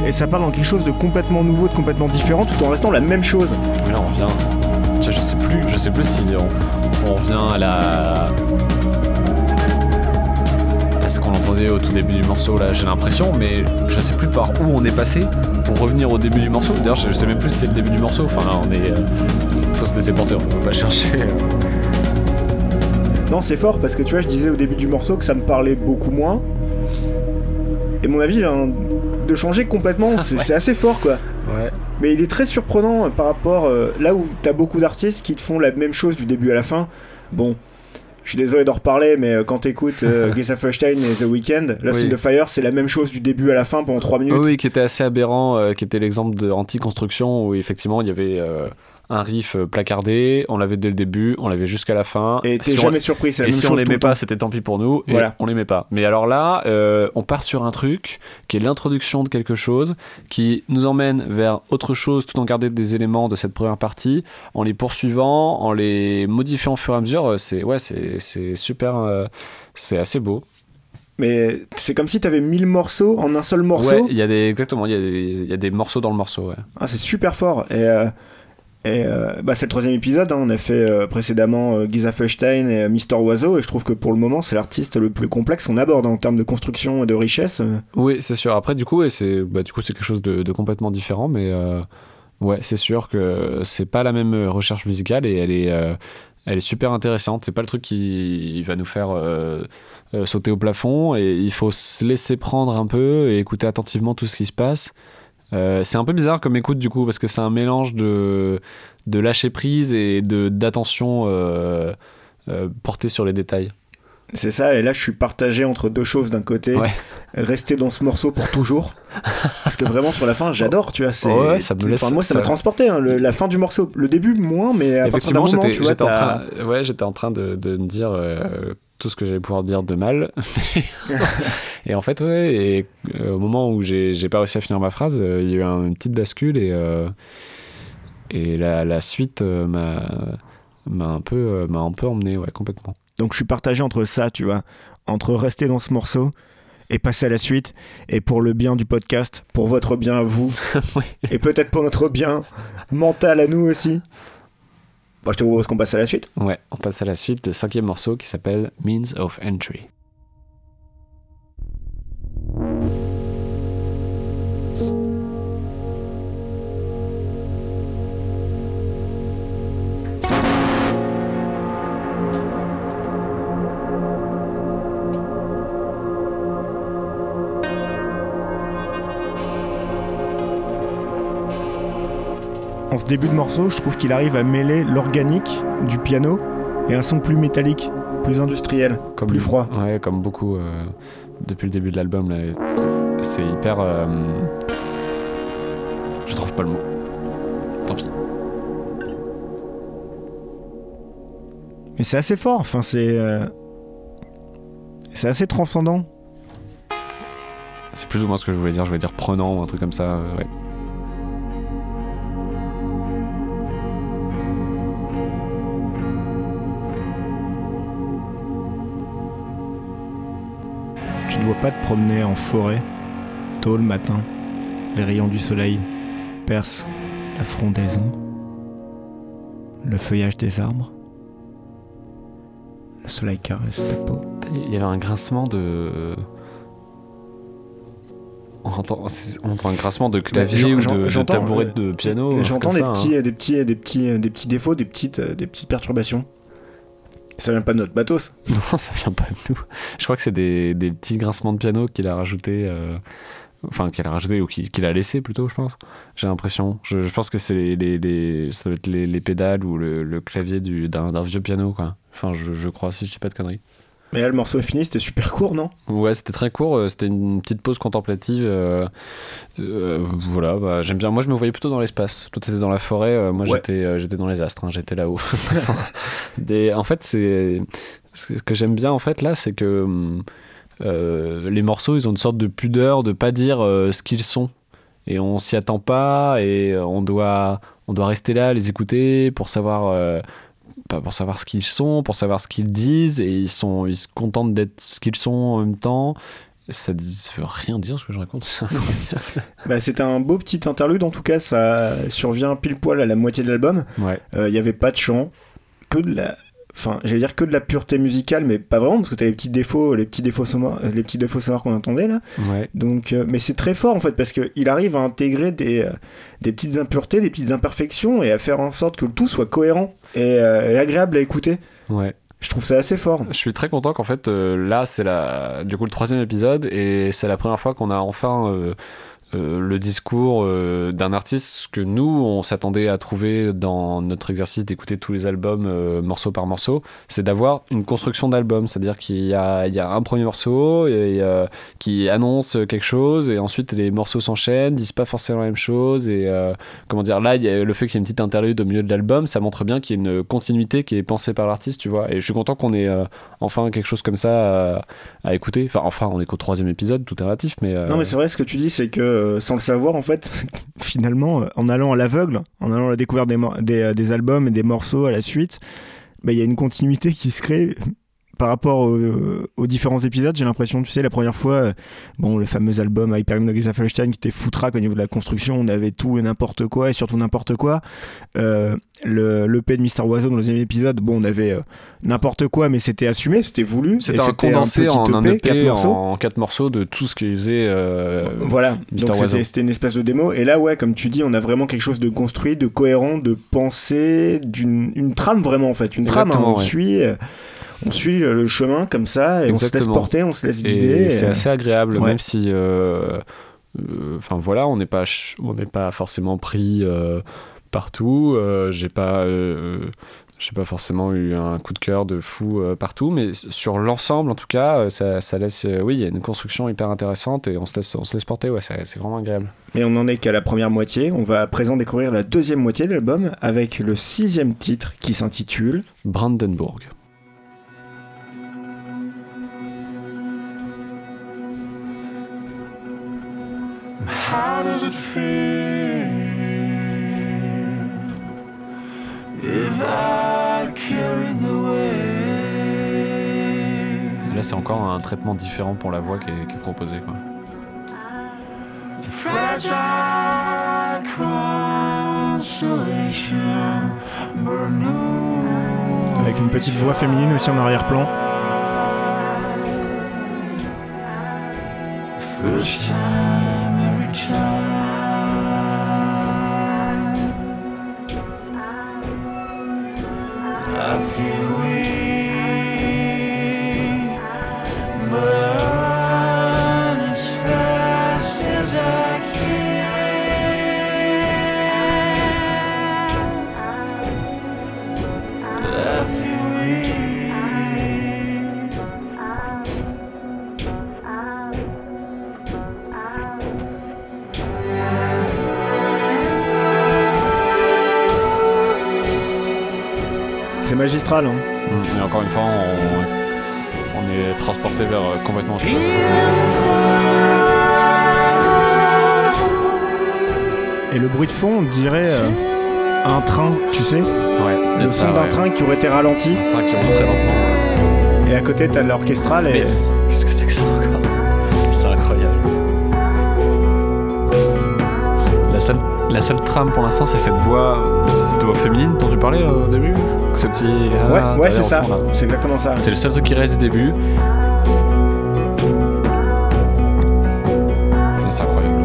Et ça part dans quelque chose de complètement nouveau, de complètement différent, tout en restant la même chose. Mais là, on vois, je sais plus, je sais plus si on, on revient à la. Qu'on entendait au tout début du morceau, là, j'ai l'impression, mais je sais plus par où on est passé pour revenir au début du morceau. D'ailleurs, je, sais même plus si c'est le début du morceau. Enfin, là, on est. euh, faut se laisser porter, on peut pas chercher. Non, c'est fort parce que tu vois, je disais au début du morceau que ça me parlait beaucoup moins. Et mon avis, hein, de changer complètement, c'est assez fort quoi. Ouais. Mais il est très surprenant euh, par rapport euh, là où t'as beaucoup d'artistes qui te font la même chose du début à la fin. Bon, je suis désolé d'en reparler, mais euh, quand t'écoutes euh, Feuerstein et The Weeknd, Lost Oui. in the Fire, c'est la même chose du début à la fin pendant 3 minutes. Oui, oui, qui était assez aberrant, euh, qui était l'exemple de anti-construction où effectivement il y avait euh, un riff euh, placardé, on l'avait dès le début, on l'avait jusqu'à la fin. Et t'es Si on- jamais surpris, c'est la Et même si chose on l'aimait pas, c'était tant pis pour nous. Et Voilà. on l'aimait pas. Mais alors là, euh, on part sur un truc qui est l'introduction de quelque chose, qui nous emmène vers autre chose, tout en gardant des éléments de cette première partie, en les poursuivant, en les modifiant au fur et à mesure. Euh, C'est ouais, c'est c'est super. euh, c'est assez beau. Mais c'est comme si t'avais 1000 morceaux en un seul morceau. Ouais, il y a des exactement, il y, a des- il y a des morceaux dans le morceau. Ouais. Ah, c'est super fort. Et, euh, et euh, bah, c'est le troisième épisode. hein. On a fait euh, précédemment euh, Giza Feuerstein et euh, Mister Oiseau. Et je trouve que pour le moment, c'est l'artiste le plus complexe qu'on aborde en termes de construction et de richesse. Oui, c'est sûr. Après, du coup, c'est bah, quelque chose de, complètement différent, mais ouais, c'est sûr que c'est pas la même recherche musicale et elle est, elle est super intéressante. C'est pas le truc qui va nous faire sauter au plafond et il faut se laisser prendre un peu et écouter attentivement tout ce qui se passe. Euh, c'est un peu bizarre comme écoute du coup parce que c'est un mélange de, de lâcher prise et de d'attention euh, euh, portée sur les détails. C'est ça. Et là, je suis partagé entre deux choses. D'un côté, Ouais. rester dans ce morceau pour toujours. Parce que vraiment, sur la fin, j'adore. Tu vois, c'est. Ouais, ça me laisse- Enfin, moi, ça m'a transporté. hein, le- la fin du morceau. Le début, moins, mais à partir d'un moment, j'étais tu vois, j'étais en, train, ouais, j'étais en train de, de me dire tout ce que j'allais pouvoir dire de mal. et en fait, ouais, et, euh, au moment où j'ai pas réussi à finir ma phrase, euh, il y a eu un- une petite bascule et, euh, et la, la suite m'a un, peu, m'a un peu emmené, ouais, complètement. Donc je suis partagé entre ça, tu vois, entre rester dans ce morceau et passer à la suite, et pour le bien du podcast, pour votre bien à vous, et peut-être pour notre bien mental à nous aussi. Bon, je te propose qu'on passe à la suite. Ouais, on passe à la suite, le cinquième morceau qui s'appelle Means of Entry. En ce début de morceau, je trouve qu'il arrive à mêler l'organique du piano et un son plus métallique, plus industriel, Comme, plus froid. Ouais, comme beaucoup euh, depuis le début de l'album. C'est hyper. euh, Je trouve pas le mot. Tant pis. Mais c'est assez fort, enfin c'est... euh, C'est assez transcendant. C'est plus ou moins ce que je voulais dire. Je voulais dire prenant ou un truc comme ça. ouais. Tu ne vois pas te promener en forêt, tôt le matin, les rayons du soleil percent la frondaison, le feuillage des arbres, le soleil caresse ta peau. Il y avait un grincement de. On entend, c'est- on entend un grincement de clavier ou de, tabouret euh, de piano. J'entends des, hein. petits, des, petits, des, petits, des petits défauts, des petites, euh, des petites perturbations. Ça vient pas de notre matos. Non, ça vient pas de nous. Je crois que c'est des, petits grincements de piano qu'il a rajouté. euh, Enfin, qu'il a rajouté ou qu'il a laissé plutôt, je pense. J'ai l'impression. Je, pense que c'est les, les, ça doit être les, les pédales ou le, clavier du- d'un d'un vieux piano, quoi. Enfin, je, je crois, si je dis pas de conneries. Mais là, le morceau est fini, c'était super court, non? Ouais, c'était très court, euh, c'était une petite pause contemplative. euh, euh, voilà, bah, j'aime bien. Moi, je me voyais plutôt dans l'espace. Toi, t'étais dans la forêt, euh, moi, Ouais. j'étais j'étais dans les astres, hein, j'étais là-haut. En fait, c'est ce que j'aime bien, en fait, là, c'est que les morceaux, ils ont une sorte de pudeur de pas dire ce qu'ils sont. Et on s'y attend pas, et on doit, on doit rester là, les écouter pour savoir. Euh, pas pour savoir ce qu'ils sont, pour savoir ce qu'ils disent, et ils, sont, ils se contentent d'être ce qu'ils sont en même temps. Ça, ça veut rien dire ce que je raconte, c'est incroyable. bah, C'était un beau petit interlude, en tout cas, ça survient pile poil à la moitié de l'album. Ouais, Il n'y avait pas de chant, que de la. Enfin, j'allais dire que de la pureté musicale, mais pas vraiment, parce que t'as les petits défauts, les petits défauts sonores, euh, les petits défauts sonores qu'on entendait là. ouais. Donc, euh, mais c'est très fort en fait, parce qu'il arrive à intégrer des, euh, des petites impuretés, des petites imperfections, et à faire en sorte que le tout soit cohérent et, euh, et agréable à écouter. ouais. Je trouve ça assez fort. Je suis très content qu'en fait, euh, là, c'est la, du coup le troisième épisode, et c'est la première fois qu'on a enfin euh, le discours euh, d'un artiste que nous, on s'attendait à trouver dans notre exercice d'écouter tous les albums euh, morceau par morceau, c'est d'avoir une construction d'album, c'est-à-dire qu'il y y a un premier morceau et, qui annonce quelque chose, et ensuite les morceaux s'enchaînent, disent pas forcément la même chose, et comment dire, là, il y a le fait qu'il y ait une petite interlude au milieu de l'album, ça montre bien qu'il y a une continuité qui est pensée par l'artiste, tu vois, et je suis content qu'on ait enfin quelque chose comme ça à, écouter, enfin, enfin, on est qu'au troisième épisode, tout est relatif, mais... Non, mais c'est vrai, ce que tu dis, c'est que euh, sans le savoir, en fait, finalement, euh, en allant à l'aveugle, en allant à la découverte des, euh, des albums et des morceaux à la suite, bah, il y a une continuité qui se crée par rapport aux, aux différents épisodes. J'ai l'impression, tu sais, la première fois, euh, bon, le fameux album Hyperion de Felstein qui était foutraque au niveau de la construction, on avait tout et n'importe quoi, et surtout n'importe quoi. Euh, le l'EP de Mister Oiseau dans le deuxième épisode, bon, on avait euh, n'importe quoi, mais c'était assumé, c'était voulu. C'était un condensé en un EP, EP, quatre morceaux. en quatre morceaux de tout ce qu'il faisait. euh, Voilà, c'était une espèce de démo. Et là, ouais, comme tu dis, on a vraiment quelque chose de construit, de cohérent, de pensé, d'une une trame vraiment en fait. Une trame, hein, on, ouais. suit, euh, on suit euh, le chemin comme ça et on se laisse porter, on se laisse Et guider. c'est et- assez agréable, ouais. même si. euh, euh, Enfin voilà, on n'est pas, ch- on n'est pas forcément pris partout. J'ai pas. j'ai pas forcément eu un coup de cœur de fou euh, partout, mais sur l'ensemble, en tout cas, euh, ça, ça laisse. euh, oui, il y a une construction hyper intéressante et on se laisse, on se laisse porter. Ouais, c'est vraiment agréable. Mais on n'en est qu'à la première moitié. On va à présent découvrir la deuxième moitié de l'album avec le sixième titre qui s'intitule Brandenburg. How does it feel if I carry the weight? Là, c'est encore un traitement différent pour la voix qui est, qui est proposé. Quoi. Fragile consolation, burn avec une petite voix féminine aussi en arrière-plan. First time. I feel weak, but C'est magistral. Hein. Mm. Et encore une fois, on, on est transporté vers euh, complètement autre chose. Et le bruit de fond, on dirait euh, un train, tu sais, Ouais, le son d'un ouais. train qui aurait été ralenti. Un train qui très lentement. Et à côté, t'as l'orchestral et. Qu'est-ce que c'est que ça encore? C'est incroyable. La seule, trame pour l'instant, c'est cette voix, cette voix féminine dont tu parlais euh, au début. Ce petit. Ouais, ah, ouais, derrière c'est ça. C'est exactement ça. C'est le seul truc qui reste du début. C'est incroyable.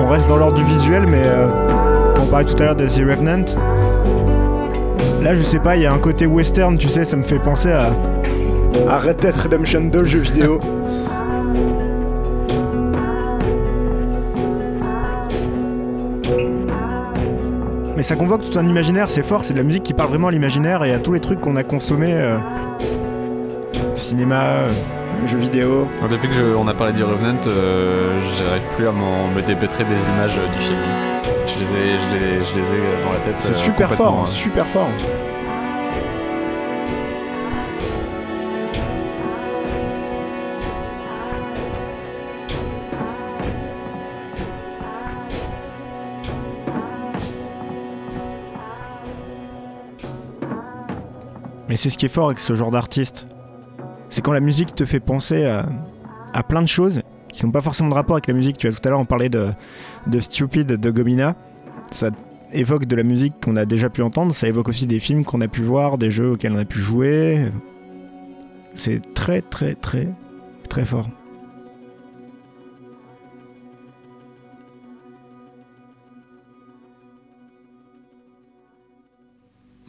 On reste dans l'ordre du visuel, mais euh, on parlait tout à l'heure de The Revenant. Là, je sais pas, il y a un côté western, tu sais, ça me fait penser à, à Red Dead Redemption 2, le jeu vidéo. mais ça convoque tout un imaginaire, c'est fort, c'est de la musique qui parle vraiment à l'imaginaire et à tous les trucs qu'on a consommés. euh, cinéma, euh, jeux vidéo. Depuis que je- on a parlé du Revenant, euh, j'arrive plus à me dépêtrer des images du film. Je les ai, je les, je les ai dans la tête. C'est super fort, euh. super fort. C'est ce qui est fort avec ce genre d'artiste. C'est quand la musique te fait penser à, plein de choses qui n'ont pas forcément de rapport avec la musique. Tu vois, tout à l'heure, on parlait de, de Stupid de Gomina. Ça évoque de la musique qu'on a déjà pu entendre, ça évoque aussi des films qu'on a pu voir, des jeux auxquels on a pu jouer. C'est très très très très fort.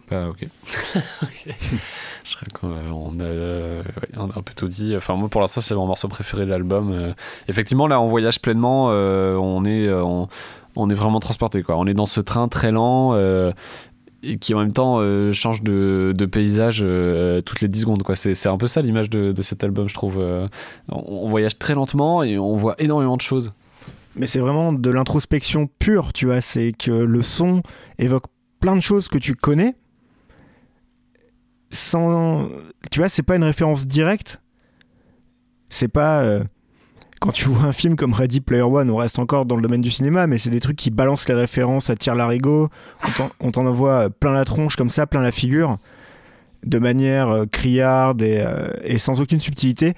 Bah, ok. Ok. Je crois qu'on a, on a, euh, ouais, on a un peu tout dit. Enfin, moi, pour l'instant, c'est mon morceau préféré de l'album. Euh, effectivement, là, on voyage pleinement. euh, on, est, euh, on, on est vraiment transporté. Quoi. On est dans ce train très lent euh, et qui, en même temps, euh, change de, de paysage euh, toutes les 10 secondes. Quoi. C'est, c'est un peu ça l'image de, de cet album, je trouve. Euh, on, on voyage très lentement et on voit énormément de choses. Mais c'est vraiment de l'introspection pure, tu vois. C'est que le son évoque plein de choses que tu connais. Sans. Tu vois, c'est pas une référence directe. C'est pas. euh, Quand tu vois un film comme Ready Player One, on reste encore dans le domaine du cinéma, mais c'est des trucs qui balancent les références à tir larigot. On t'en- envoie plein la tronche comme ça, plein la figure, de manière euh, criarde et, euh, sans aucune subtilité.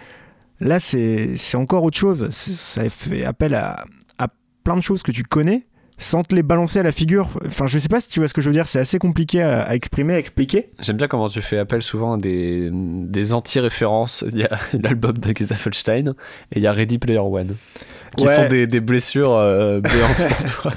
Là, c'est encore autre chose. Ça fait appel à, à plein de choses que tu connais sans te les balancer à la figure. Enfin, je sais pas si tu vois ce que je veux dire. C'est assez compliqué à, exprimer, à expliquer. J'aime bien comment tu fais appel souvent à des, des anti-références. Il y a l'album de Geiselfelstein et il y a Ready Player One. Qui Ouais. sont des, des blessures euh, béantes pour toi.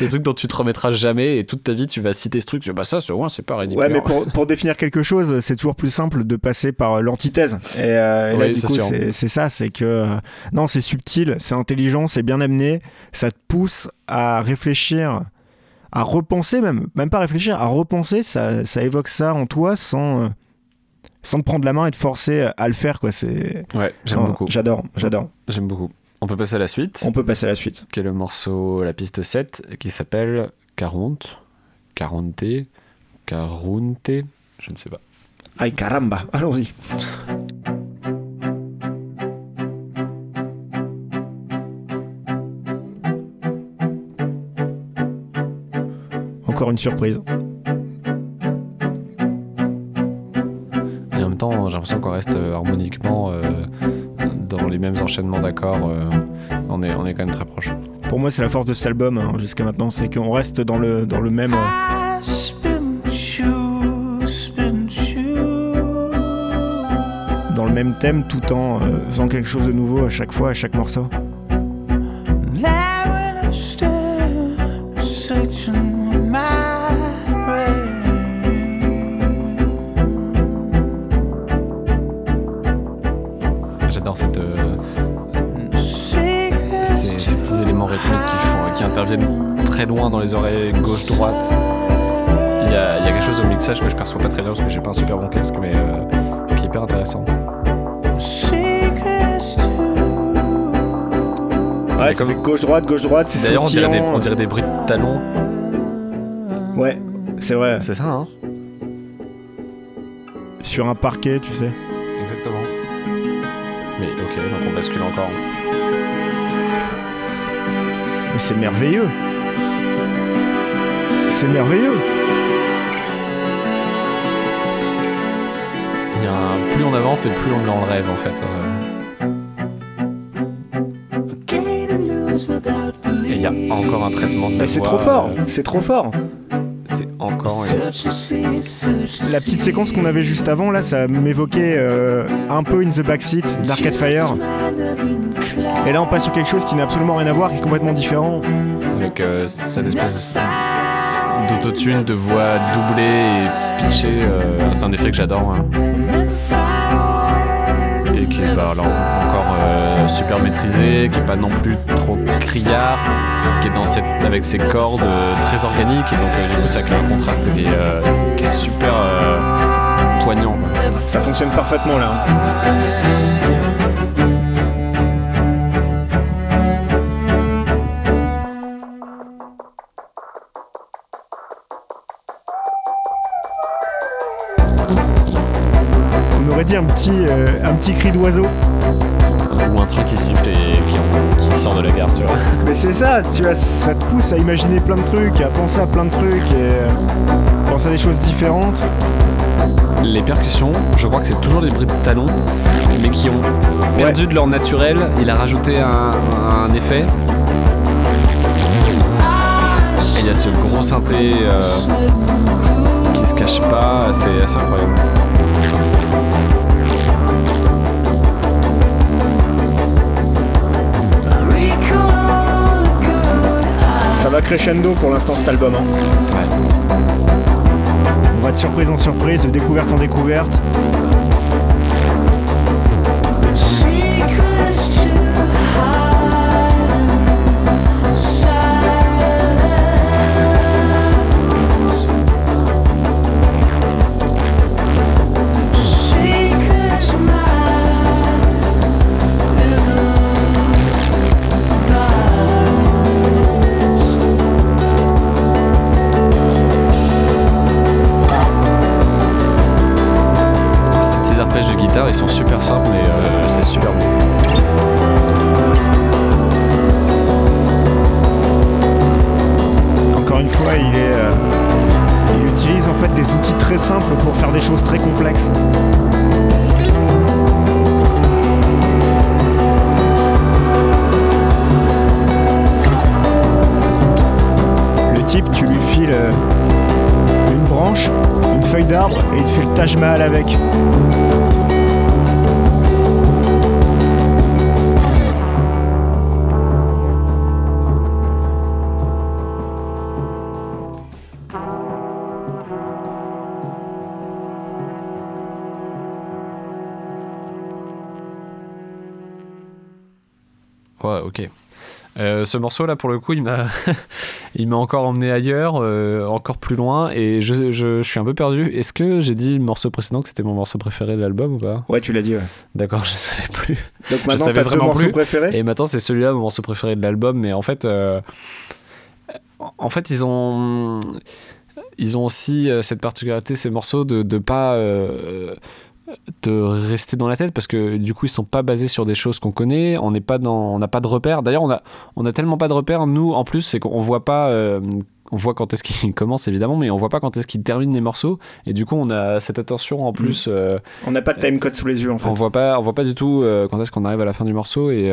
des trucs dont tu te remettras jamais et toute ta vie tu vas citer ce truc. Tu dis, bah ça, c'est pas Ready Ouais, mais pour, pour définir quelque chose, c'est toujours plus simple de passer par l'antithèse. Et, euh, et là, du c'est coup, c'est c'est ça. C'est que euh, non, c'est subtil, c'est intelligent, c'est bien amené. Ça te pousse à réfléchir, à repenser même, même pas réfléchir, à repenser. Ça, ça évoque ça en toi sans. euh, sans te prendre la main et te forcer à le faire, quoi. C'est. Ouais, j'aime beaucoup. J'adore, j'adore. J'aime beaucoup. On peut passer à la suite, On peut passer à la suite. qui est le morceau, la piste 7, qui s'appelle 40, 40, 40, je ne sais pas. Ay caramba, allons-y. Encore une surprise. Et en même temps, j'ai l'impression qu'on reste euh, harmoniquement euh, dans les mêmes enchaînements d'accords. euh, on, est, on est quand même très proche. Pour moi, c'est la force de cet album hein, jusqu'à maintenant, c'est qu'on reste dans le, dans le même. euh, dans le même thème tout en euh, faisant quelque chose de nouveau à chaque fois, à chaque morceau. Interviennent très loin dans les oreilles gauche-droite. Il y, a, il y a quelque chose au mixage que je perçois pas très bien parce que j'ai pas un super bon casque, mais euh, qui est hyper intéressant. Ouais, ça comme- fait gauche-droite, gauche-droite, c'est D'ailleurs, on dirait, des, on dirait des bruits de talons. Ouais, c'est vrai. C'est ça, hein Sur un parquet, tu sais. Exactement. Mais ok, donc on bascule encore. C'est merveilleux. C'est merveilleux. Il y a un- plus on avance et plus on est dans le rêve en fait. euh. Et il y a encore un traitement de la Mais c'est voix, trop fort, euh, c'est trop fort. c'est encore. La petite séquence qu'on avait juste avant, là, ça m'évoquait euh, un peu In the Backseat d'Arcade Fire. Et là, on passe sur quelque chose qui n'a absolument rien à voir, qui est complètement différent. avec euh, cette espèce d'autotune, de voix doublée et pitchée. euh, c'est un effet que j'adore. hein. Et qui est bah, alors, encore euh, super maîtrisé, qui est pas non plus trop criard qui est dans cette, avec ses cordes très organiques et donc du coup ça crée un contraste qui est, qui est super poignant. Ça fonctionne parfaitement là. hein. Un petit cri d'oiseau. Ou un train qui siffle et qui, qui sort de la gare, tu vois. Mais c'est ça, tu vois, ça te pousse à imaginer plein de trucs, à penser à plein de trucs et euh, penser à des choses différentes. Les percussions, je crois que c'est toujours des bruits de talons, mais qui ont perdu de leur naturel. Il a rajouté un, un effet. Et il y a ce gros synthé euh, qui se cache pas, c'est assez incroyable. Ça va crescendo pour l'instant cet album. hein. On va de surprise en surprise, de découverte en découverte. Sont super simples, mais euh, c'est super bon. Encore une fois, il est. euh, il utilise en fait des outils très simples pour faire des choses très complexes. Le type, tu lui files euh, une branche, une feuille d'arbre et il te fait le Taj Mahal avec. Euh, ce morceau là pour le coup il m'a il m'a encore emmené ailleurs euh, encore plus loin et je, je, je suis un peu perdu est-ce que j'ai dit le morceau précédent que c'était mon morceau préféré de l'album ou pas? Ouais, tu l'as dit, ouais. d'accord je savais plus Donc maintenant, savais t'as deux vraiment morceaux plus. préférés? Et maintenant c'est celui-là mon morceau préféré de l'album mais en fait euh, en fait ils ont ils ont aussi cette particularité ces morceaux de de pas de rester dans la tête parce que du coup ils sont pas basés sur des choses qu'on connaît. On n'est pas dans on n'a pas de repères. D'ailleurs on a on a tellement pas de repères nous en plus c'est qu'on voit pas euh, on voit quand est-ce qu'il commence évidemment mais on voit pas quand est-ce qu'il termine les morceaux. Et du coup on a cette attention en plus euh, On n'a pas de timecode sous les yeux en fait. on voit pas on voit pas du tout euh, quand est-ce qu'on arrive à la fin du morceau. Et,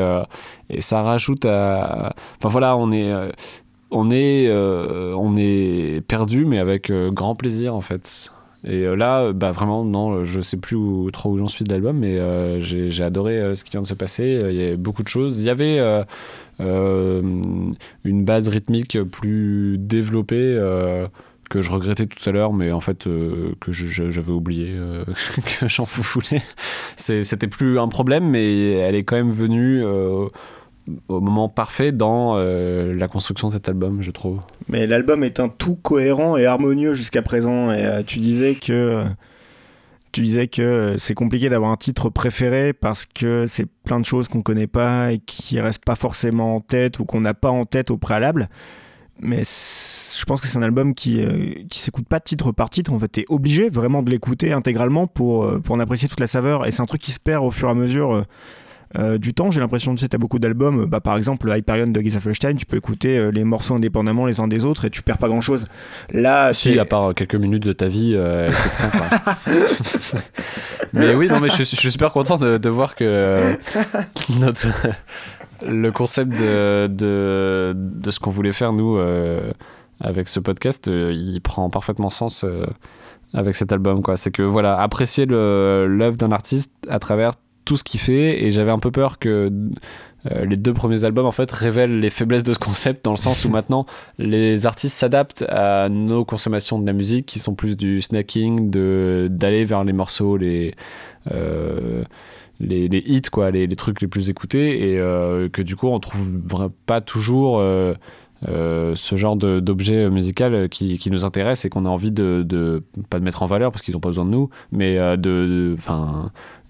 et ça rajoute à enfin voilà on est on est on est perdu mais avec grand plaisir en fait et euh, là euh, bah vraiment non je sais plus trop où j'en suis de l'album mais euh, j'ai adoré euh, ce qui vient de se passer Euh, il y avait beaucoup de choses il y avait euh, euh, une base rythmique plus développée euh, que je regrettais tout à l'heure, mais en fait euh, que j'avais oublié euh, que j'en. C'est- C'était plus un problème, mais elle est quand même venue euh, au moment parfait dans euh, la construction de cet album, je trouve. Mais l'album est un tout cohérent et harmonieux jusqu'à présent. Et euh, tu disais que tu disais que c'est compliqué d'avoir un titre préféré parce que c'est plein de choses qu'on connaît pas et qui restent pas forcément en tête ou qu'on n'a pas en tête au préalable. Mais je pense que c'est un album qui euh, qui s'écoute pas titre par titre. En fait, t'es obligé vraiment de l'écouter intégralement pour euh, pour en apprécier toute la saveur. Et c'est un truc qui se perd au fur et à mesure. Euh, euh, du temps, j'ai l'impression tu sais, t'as beaucoup d'albums, bah, par exemple Hyperion de Giza Flushstein, tu peux écouter euh, les morceaux indépendamment les uns des autres et tu perds pas grand chose. Là, Si, c'est à part quelques minutes de ta vie, euh, coûte 100 quoi. mais oui, non, mais je, suis- je suis super content de, de voir que euh, notre, le concept de, de, de ce qu'on voulait faire, nous, euh, avec ce podcast, euh, il prend parfaitement sens euh, avec cet album. quoi. C'est que, voilà, apprécier l'œuvre d'un artiste à travers tout ce qu'il fait, et j'avais un peu peur que. euh, les deux premiers albums en fait révèlent les faiblesses de ce concept dans le sens où maintenant les artistes s'adaptent à nos consommations de la musique qui sont plus du snacking, d'aller vers les morceaux les euh, les, les hits, quoi, les, les trucs les plus écoutés, et euh, que du coup, on trouve pas toujours euh, euh, ce genre de- d'objet musical qui, qui nous intéresse et qu'on a envie de, de- pas de mettre en valeur parce qu'ils ont pas besoin de nous, mais euh, de,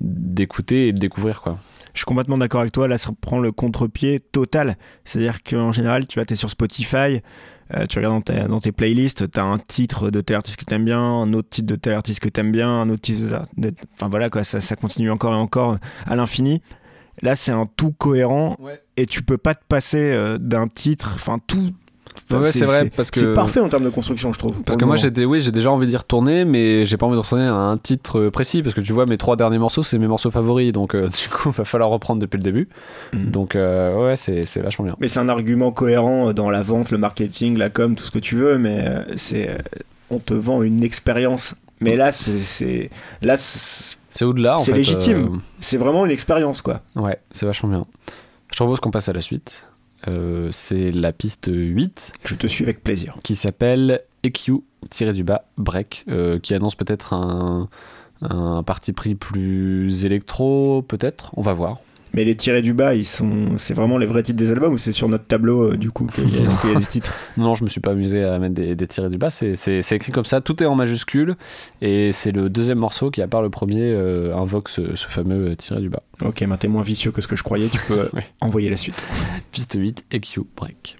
d'écouter et de découvrir, quoi. Je suis complètement d'accord avec toi. Là, ça prend le contre-pied total. C'est-à-dire qu'en général, tu vas, es sur Spotify, euh, tu regardes dans, ta- dans tes playlists, tu as un titre de tel artiste que tu aimes bien, un autre titre de tel artiste que tu aimes bien, un autre titre. de- Enfin voilà, quoi, ça, ça continue encore et encore à l'infini. Là, c'est un tout cohérent et tu peux pas te passer euh, d'un titre. Enfin, tout. enfin, Ouais, c'est vrai, parce que- C'est parfait en termes de construction, je trouve. Parce que moi, j'ai oui, j'ai déjà envie d'y retourner, mais j'ai pas envie de retourner à un titre précis parce que tu vois, mes trois derniers morceaux, c'est mes morceaux favoris, donc euh, du coup, va falloir reprendre depuis le début. Mhm. Donc, euh, ouais, c'est c'est vachement bien. Mais c'est un argument cohérent dans la vente, le marketing, la com, tout ce que tu veux, mais euh, c'est euh, on te vend une expérience. Mais là, c'est- c'est là, c'est au-delà, C'est légitime. c'est vraiment une expérience, quoi. euh, ouais, c'est vachement bien. Je propose qu'on passe à la suite. Euh, c'est la piste 8 Je te suis avec plaisir. qui s'appelle EQ-du-bas Break, euh, qui annonce peut-être un, un parti pris plus électro, peut-être, on va voir. Mais les tirés du bas, ils sont, c'est vraiment les vrais titres des albums ou c'est sur notre tableau euh, du coup qu'il y, a- qu'il y a des titres. Non, je me suis pas amusé à mettre des, des tirés du bas. C'est, écrit comme ça, tout est en majuscule. Et c'est le deuxième morceau qui, à part le premier, euh, invoque ce, ce fameux euh, tiré du bas. Ok, ben t'es moins vicieux que ce que je croyais. Tu peux envoyer la suite. Piste 8, EQ Break.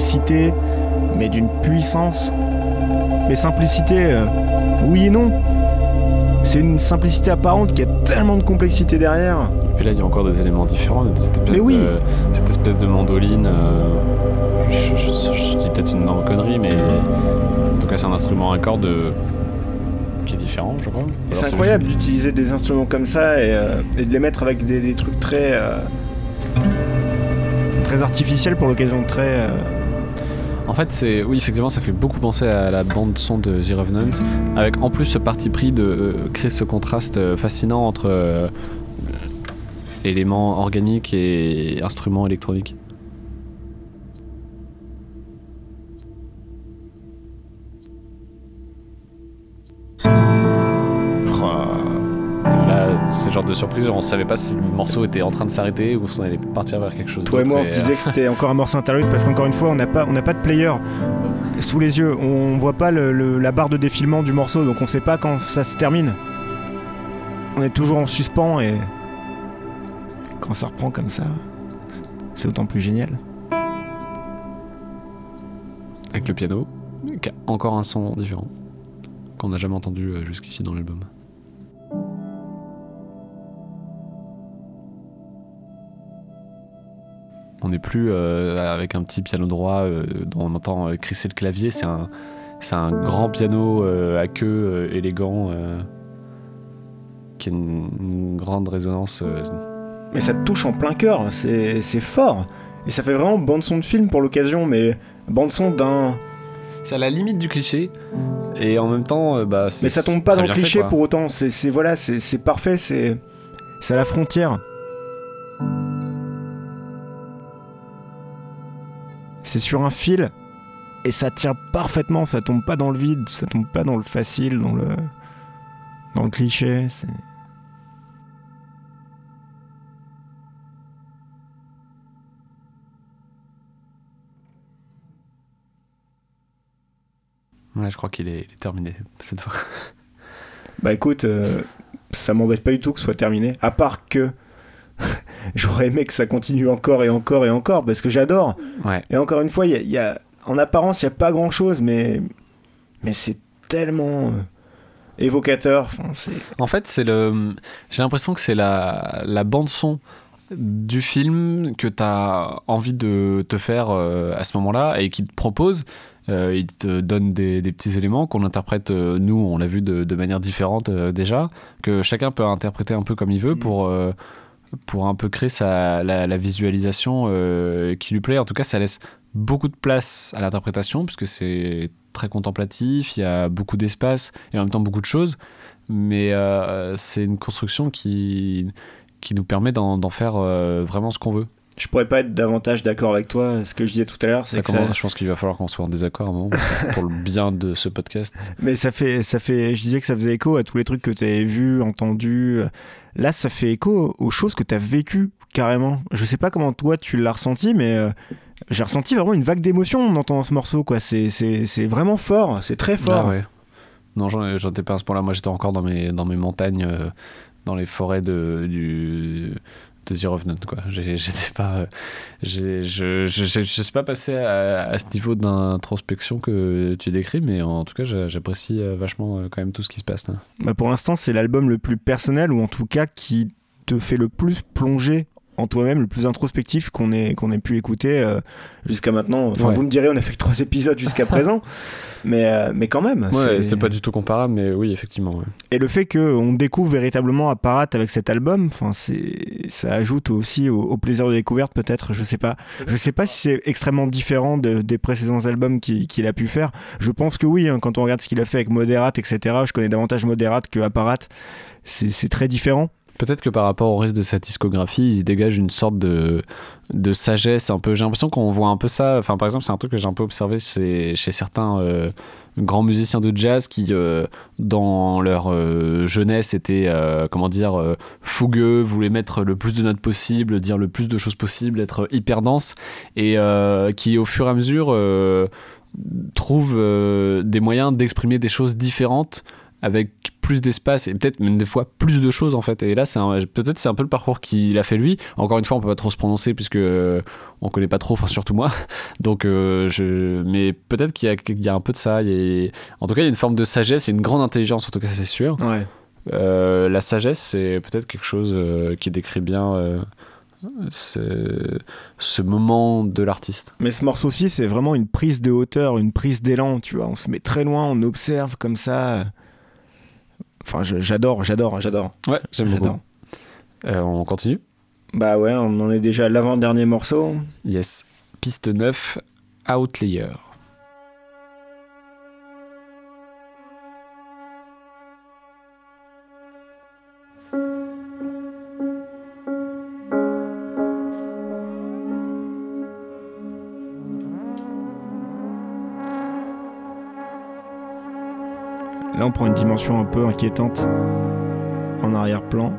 Simplicité, mais d'une puissance. Mais simplicité, euh, oui et non. C'est une simplicité apparente qui a tellement de complexité derrière. Et puis là, il y a encore des éléments différents. Cette espèce, Mais oui. de, cette espèce de mandoline. euh, je, je- je dis peut-être une énorme connerie, mais en tout cas, c'est un instrument à cordes euh, qui est différent, je crois. Et c'est incroyable d'utiliser des instruments comme ça et, euh, et de les mettre avec des, des trucs très très artificiels pour l'occasion, très. En fait, c'est oui, effectivement, ça fait beaucoup penser à la bande son de The Revenant, avec en plus ce parti pris de euh, créer ce contraste euh, fascinant entre euh, éléments organiques et instruments électroniques. De surprise, on savait pas si le morceau était en train de s'arrêter ou si on allait partir vers quelque chose. Toi et moi, on se disait que c'était encore un morceau interlude parce qu'encore une fois, on n'a pas, on n'a pas de player sous les yeux. On voit pas le- le- la barre de défilement du morceau, donc on sait pas quand ça se termine. On est toujours en suspens et quand ça reprend comme ça, c'est d'autant plus génial. avec le piano, qui a encore un son différent qu'on n'a jamais entendu euh, jusqu'ici dans l'album. On n'est plus euh, avec un petit piano droit euh, dont on entend euh, crisser le clavier. C'est un, c'est un grand piano euh, à queue euh, élégant euh, qui a une, une grande résonance. euh, Mais ça te touche en plein cœur, c'est c'est fort. Et ça fait vraiment bande son de film pour l'occasion, mais bande son d'un. C'est à la limite du cliché. Et en même temps, euh, bah, c'est- Mais ça tombe pas dans le fait, cliché pour autant. C'est c'est- voilà, c'est c'est parfait, c'est c'est à la frontière. C'est sur un fil et ça tient parfaitement. Ça tombe pas dans le vide, ça tombe pas dans le facile, dans le dans le cliché. c'est- Ouais, je crois qu'il est, terminé cette fois. Bah écoute, euh, ça m'embête pas du tout que ce soit terminé. À part que j'aurais aimé que ça continue encore et encore et encore parce que j'adore. Ouais. Et encore une fois, y a, y a- en apparence, il n'y a pas grand chose, mais, mais c'est tellement euh, évocateur. Enfin, En fait, c'est le. J'ai l'impression que c'est la, la bande son du film que tu as envie de te faire euh, à ce moment-là et qui te propose. Euh, il te donne des, des petits éléments qu'on interprète, euh, nous, on l'a vu de, de manière différente déjà, que chacun peut interpréter un peu comme il veut pour, euh, pour un peu créer sa, la, visualisation euh, qui lui plaît. En tout cas, ça laisse beaucoup de place à l'interprétation puisque c'est très contemplatif, il y a beaucoup d'espace et en même temps beaucoup de choses mais euh, c'est une construction qui, qui nous permet d'en d'en faire euh, vraiment ce qu'on veut. Je pourrais pas être davantage d'accord avec toi. Ce que je disais tout à l'heure, c'est que ça- Je pense qu'il va falloir qu'on soit en désaccord à un moment pour le bien de ce podcast. Mais ça fait, ça fait, je disais que ça faisait écho à tous les trucs que tu avais vus, entendus. Là, ça fait écho aux choses que tu as vécues carrément. Je sais pas comment toi tu l'as ressenti, mais euh, j'ai ressenti vraiment une vague d'émotion en entendant ce morceau. quoi. C'est, c'est, c'est vraiment fort, c'est très fort. Ah ouais. Non, j'en j'en étais pas à ce point-là. Moi, j'étais encore dans mes, dans mes montagnes, euh, dans les forêts de, du, de The Revenant, quoi. J'étais pas. euh, je, je, je, je suis pas passé à, ce niveau d'introspection que tu décris, mais en tout cas, j'a- j'apprécie euh, vachement euh, quand même tout ce qui se passe là. Bah, pour l'instant, c'est l'album le plus personnel, ou en tout cas qui te fait le plus plonger en toi-même, le plus introspectif qu'on ait, qu'on ait pu écouter euh, jusqu'à maintenant. Enfin, Ouais. vous me direz, on a fait que trois épisodes jusqu'à présent, mais, euh, mais quand même. Ouais, c'est pas du tout comparable, mais oui, effectivement. ouais. Et le fait qu'on découvre véritablement Apparat avec cet album, enfin, ça ajoute aussi au, au plaisir de découverte, peut-être. Je sais pas. Je sais pas si c'est extrêmement différent de- des précédents albums qu'il, a pu faire. Je pense que oui, hein, quand on regarde ce qu'il a fait avec Moderate, etc. Je connais davantage Moderate que Apparat. C'est très différent. Peut-être que par rapport au reste de sa discographie, il dégage une sorte de, de sagesse un peu. J'ai l'impression qu'on voit un peu ça. Enfin, par exemple, c'est un truc que j'ai un peu observé chez, chez certains euh, grands musiciens de jazz qui, euh, dans leur euh, jeunesse, étaient, comment dire, fougueux, voulaient mettre le plus de notes possible, dire le plus de choses possible, être hyper dense, et qui, au fur et à mesure, trouvent des moyens d'exprimer des choses différentes avec plus d'espace et peut-être même des fois plus de choses en fait et là c'est peut-être c'est un peu le parcours qu'il a fait lui encore une fois on peut pas trop se prononcer puisque euh, on connaît pas trop enfin surtout moi donc euh, je mais peut-être qu'il y a, qu'il y a un peu de ça il y a- en tout cas il y a une forme de sagesse et une grande intelligence en tout cas c'est sûr Ouais. Euh, la sagesse c'est peut-être quelque chose euh, qui décrit bien ce, ce moment de l'artiste Mais ce morceau-ci, c'est vraiment une prise de hauteur, une prise d'élan, tu vois. On se met très loin, on observe comme ça. Enfin, j'adore, j'adore, j'adore. ouais j'aime beaucoup. Euh, on continue Bah ouais, on en est déjà à l'avant-dernier morceau. Yes. Piste 9, Outlier. Prend une dimension un peu inquiétante en arrière-plan.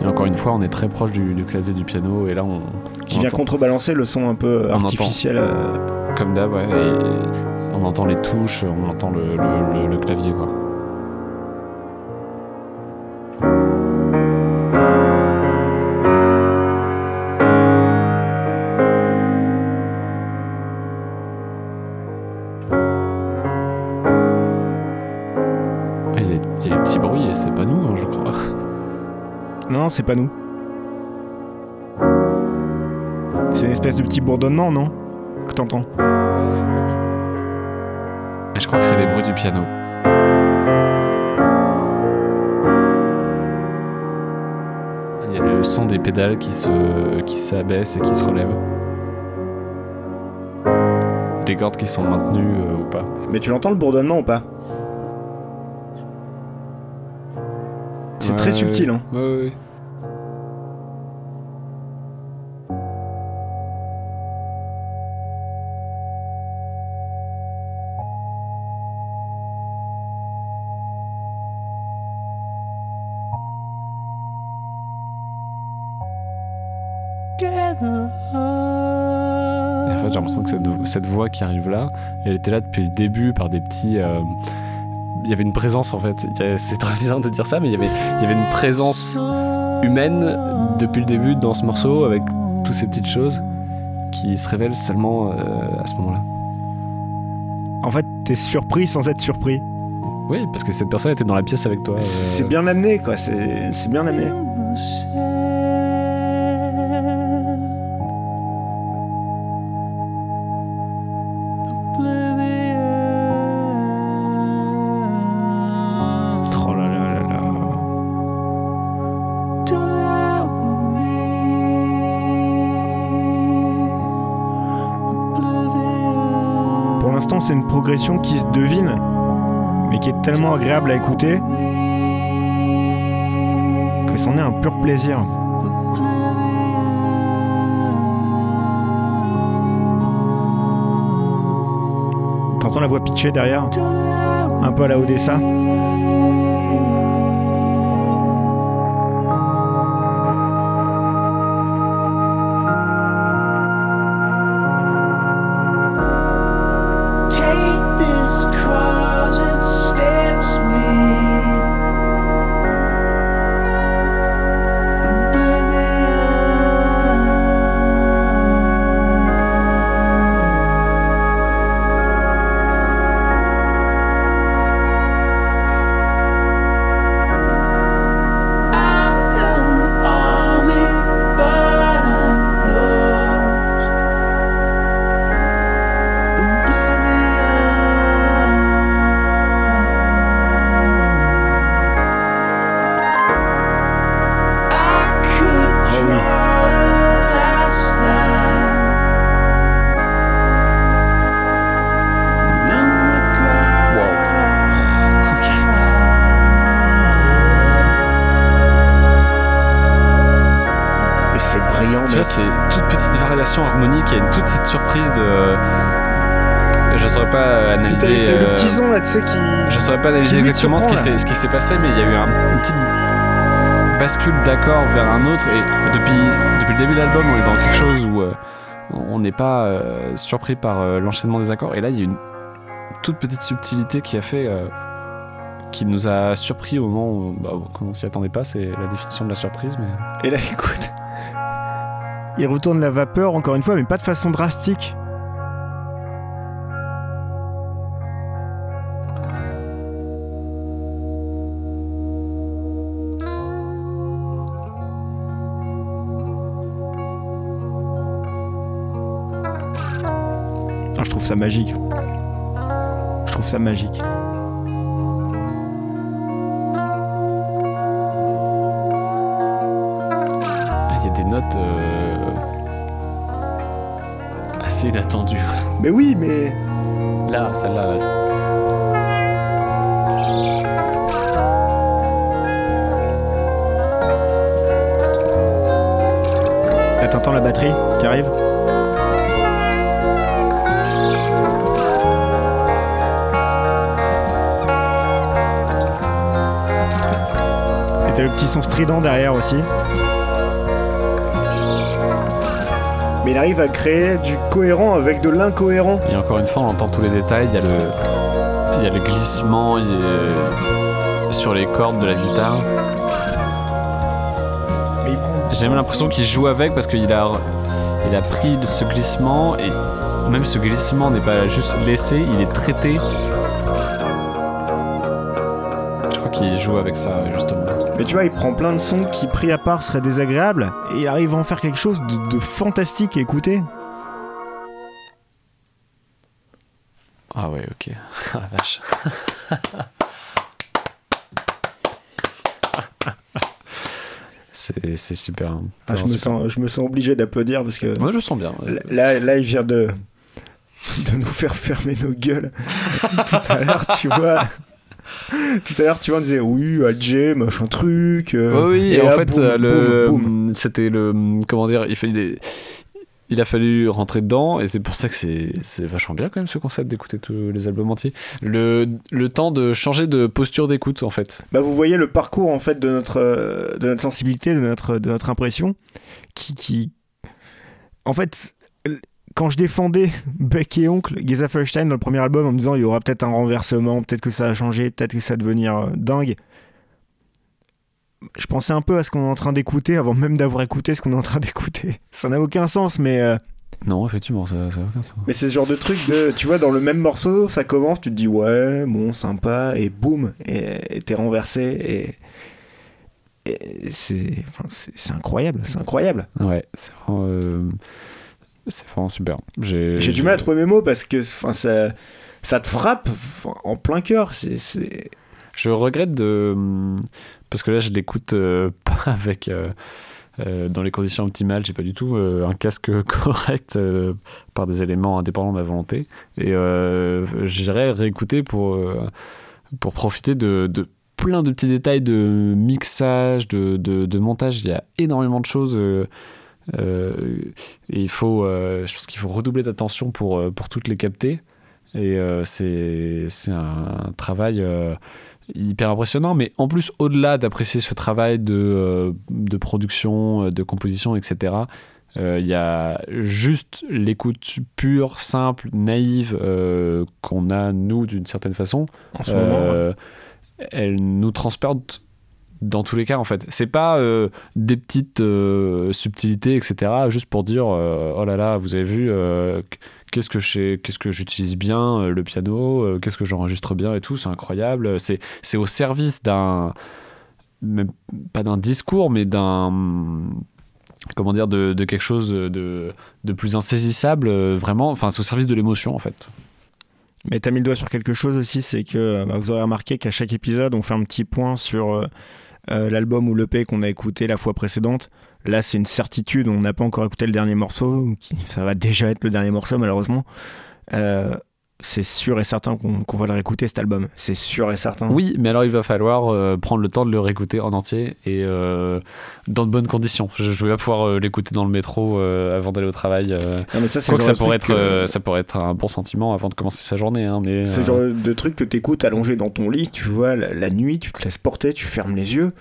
Et encore une fois, on est très proche du, du clavier du piano, et là, on, Qui on vient entend- contrebalancer le son un peu artificiel. euh, comme d'hab, ouais, et on entend les touches, on entend le, le- le- le clavier, quoi. C'est pas nous. C'est une espèce de petit bourdonnement, non Que t'entends Et je crois que c'est les bruits du piano. Il y a le son des pédales qui se qui s'abaissent et qui se relèvent. Les cordes qui sont maintenues euh, ou pas. Mais tu l'entends le bourdonnement ou pas C'est très subtil, hein. Ouais, ouais, que cette, cette voix qui arrive là, elle était là depuis le début par des petits. euh, Il y avait une présence en fait. C'est très bizarre de dire ça, mais il y avait, il y avait une présence humaine depuis le début dans ce morceau avec toutes ces petites choses qui se révèlent seulement euh, à ce moment-là. En fait, t'es surpris sans être surpris. Oui, parce que cette personne était dans la pièce avec toi. euh, C'est bien amené, quoi. C'est c'est bien amené. Progression qui se devine, mais qui est tellement agréable à écouter que c'en est un pur plaisir. T'entends la voix pitchée derrière Un peu à la Odessa? Pas lui exactement ce qui surprend, s'est ce qui s'est passé, mais il y a eu un- une petite bascule d'accord vers un autre. Et depuis, depuis le début de l'album, on est dans quelque chose où euh, on n'est pas euh, surpris par euh, l'enchaînement des accords. Et là, il y a une toute petite subtilité qui a fait. euh, qui nous a surpris au moment où, bah, où on s'y attendait pas, c'est la définition de la surprise. Mais Et là, écoute. Il retourne la vapeur encore une fois, mais pas de façon drastique. Je trouve ça magique. Je trouve ça magique. ah, il y a des notes euh, assez inattendues. Mais oui, mais. Là, celle-là, là, Là, t'entends la batterie qui arrive t'as le petit son strident derrière aussi. Mais il arrive à créer du cohérent avec de l'incohérent. Et encore une fois, on entend tous les détails. Il y a le, il y a le glissement il y a- sur les cordes de la guitare. J'ai même l'impression qu'il joue avec parce qu'il a, il a pris ce glissement et même ce glissement n'est pas juste laissé, il est traité. Je crois qu'il joue avec ça justement. Mais tu vois, il prend plein de sons qui, pris à part, seraient désagréables, et il arrive à en faire quelque chose de, de fantastique à écouter. Ah ouais, ok. Ah la vache. C'est super. hein. Ah, je, me Super. sens, je me sens obligé d'applaudir parce que Moi je sens bien. là, là, il vient de, de nous faire fermer nos gueules. Tout à l'heure, tu vois. Tout à l'heure, tu vois, on disait oui, Alger, machin truc. euh, oui, et en là, fait, boum. c'était le, comment dire, il il a fallu rentrer dedans, et c'est pour ça que c'est, vachement bien quand même ce concept d'écouter tous les albums entiers. Le, le temps de changer de posture d'écoute, en fait. Bah, vous voyez le parcours en fait de notre, de notre sensibilité, de notre, de notre impression, qui, qui, en fait, quand je défendais Beck et Oncle, Geza Feuerstein dans le premier album en me disant il y aura peut-être un renversement, peut-être que ça va changer, peut-être que ça va devenir euh, dingue. Je pensais un peu à ce qu'on est en train d'écouter avant même d'avoir écouté ce qu'on est en train d'écouter. Ça n'a aucun sens, mais, euh, Non, effectivement, ça ça a aucun sens. mais c'est ce genre de truc de, tu vois, dans le même morceau, ça commence, tu te dis ouais, bon, sympa, et boum, et t'es renversé, et, et c'est, enfin, c'est c'est incroyable, c'est incroyable. Ouais, c'est vraiment, euh, c'est vraiment super. J'ai J'ai du mal à trouver mes mots parce que ça, ça te frappe en plein cœur. C'est, c'est... Je regrette de. Parce que là, je l'écoute euh, pas avec. euh, euh, dans les conditions optimales, j'ai pas du tout un casque correct par des éléments indépendants de ma volonté. Et j'irai réécouter pour, pour profiter de, de plein de petits détails de mixage, de, de, de montage. Il y a énormément de choses. Euh, euh, et il faut, euh, je pense qu'il faut redoubler d'attention pour, euh, pour toutes les capter. Et c'est un travail hyper impressionnant. Mais en plus, au-delà d'apprécier ce travail de, euh, de production, de composition, etc., euh, il y a juste l'écoute pure, simple, naïve euh, qu'on a, nous, d'une certaine façon. En ce moment, ouais. Elle nous transporte dans tous les cas, en fait. C'est pas euh, des petites euh, subtilités, etc., juste pour dire euh, oh là là, vous avez vu, qu'est-ce que qu'est-ce que j'utilise bien le piano, qu'est-ce que j'enregistre bien et tout, c'est incroyable. C'est au service d'un. pas d'un discours, mais d'un. Comment dire, de, quelque chose de, de plus insaisissable, vraiment. Enfin, c'est au service de l'émotion, en fait. Mais t'as mis le doigt sur quelque chose aussi, c'est que bah, vous aurez remarqué qu'à chaque épisode, on fait un petit point sur euh, l'album ou l'EP qu'on a écouté la fois précédente. Là, c'est une certitude, on n'a pas encore écouté le dernier morceau, ça va déjà être le dernier morceau malheureusement. Euh, c'est sûr et certain qu'on va le réécouter cet album, c'est sûr et certain. Oui, mais alors il va falloir euh, prendre le temps de le réécouter en entier et euh, dans de bonnes conditions. Je ne vais pas pouvoir euh, l'écouter dans le métro avant d'aller au travail. Non, mais ça, Quoi que ça pourrait, être, que- ça pourrait être un bon sentiment avant de commencer sa journée. hein, mais, C'est le genre de truc que t'écoutes allongé dans ton lit, tu vois, la, la nuit, tu te laisses porter, tu fermes les yeux.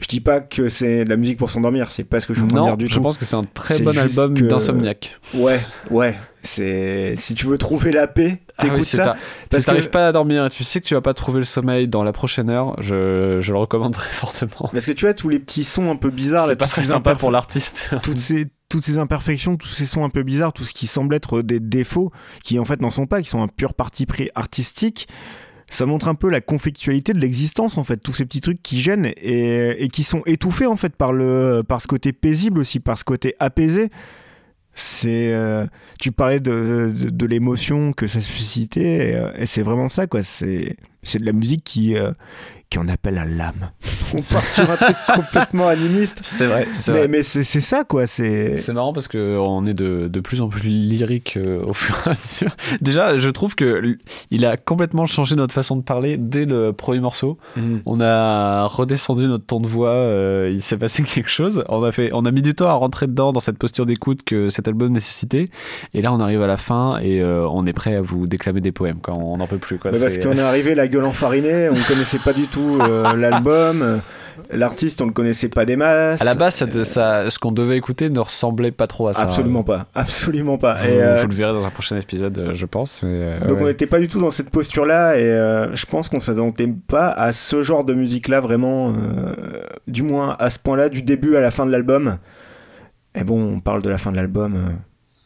Je dis pas que c'est de la musique pour s'endormir, c'est pas ce que je suis en train de Non, dire du je tout. pense que c'est un très bon album que- d'insomniaque. Ouais, ouais, c'est si tu veux trouver la paix, Ah oui, t'écoutes ça. ta- parce si t'arrives que- pas à dormir et tu sais que tu vas pas trouver le sommeil dans la prochaine heure, je, je le recommande très fortement. Parce que tu vois tous les petits sons un peu bizarres, C'est pas très sympa pour l'artiste. toutes ces toutes ces imperfections, tous ces sons un peu bizarres, tout ce qui semble être des défauts, qui en fait n'en sont pas, qui sont un pur parti pris artistique. Ça montre un peu la conflictualité de l'existence en fait, tous ces petits trucs qui gênent et, et qui sont étouffés en fait par le par ce côté paisible aussi, par ce côté apaisé. C'est euh, tu parlais de, de, l'émotion que ça suscitait et, euh, et c'est vraiment ça quoi. C'est c'est de la musique qui euh, qui en appelle à l'âme. On part sur un truc complètement animiste. C'est vrai, Mais, vrai. mais c'est c'est ça quoi. C'est C'est marrant parce qu'on est de, de plus en plus lyrique euh, au fur et à mesure. Déjà, je trouve que il a complètement changé notre façon de parler dès le premier morceau. On a redescendu notre ton de voix, euh, il s'est passé quelque chose. On a, fait, on a mis du temps à rentrer dedans dans cette posture d'écoute que cet album nécessitait. Et là, on arrive à la fin et euh, on est prêt à vous déclamer des poèmes quand on n'en peut plus. Quoi. Bah, parce C'est- qu'on est arrivé la gueule enfarinée, on connaissait pas du tout euh, l'album, euh, l'artiste on le connaissait pas des masses. À la base, ça, ça- ce qu'on devait écouter ne ressemblait pas trop à ça. absolument pas, absolument pas. Vous, Et, euh, vous le verrez dans un prochain épisode, euh, je pense. mais, euh, donc on n'était pas du tout dans cette posture-là et euh, je pense qu'on s'attendait pas à ce genre de musique-là vraiment, euh, du moins à ce point-là, du début à la fin de l'album. Et bon, on parle de la fin de l'album, euh,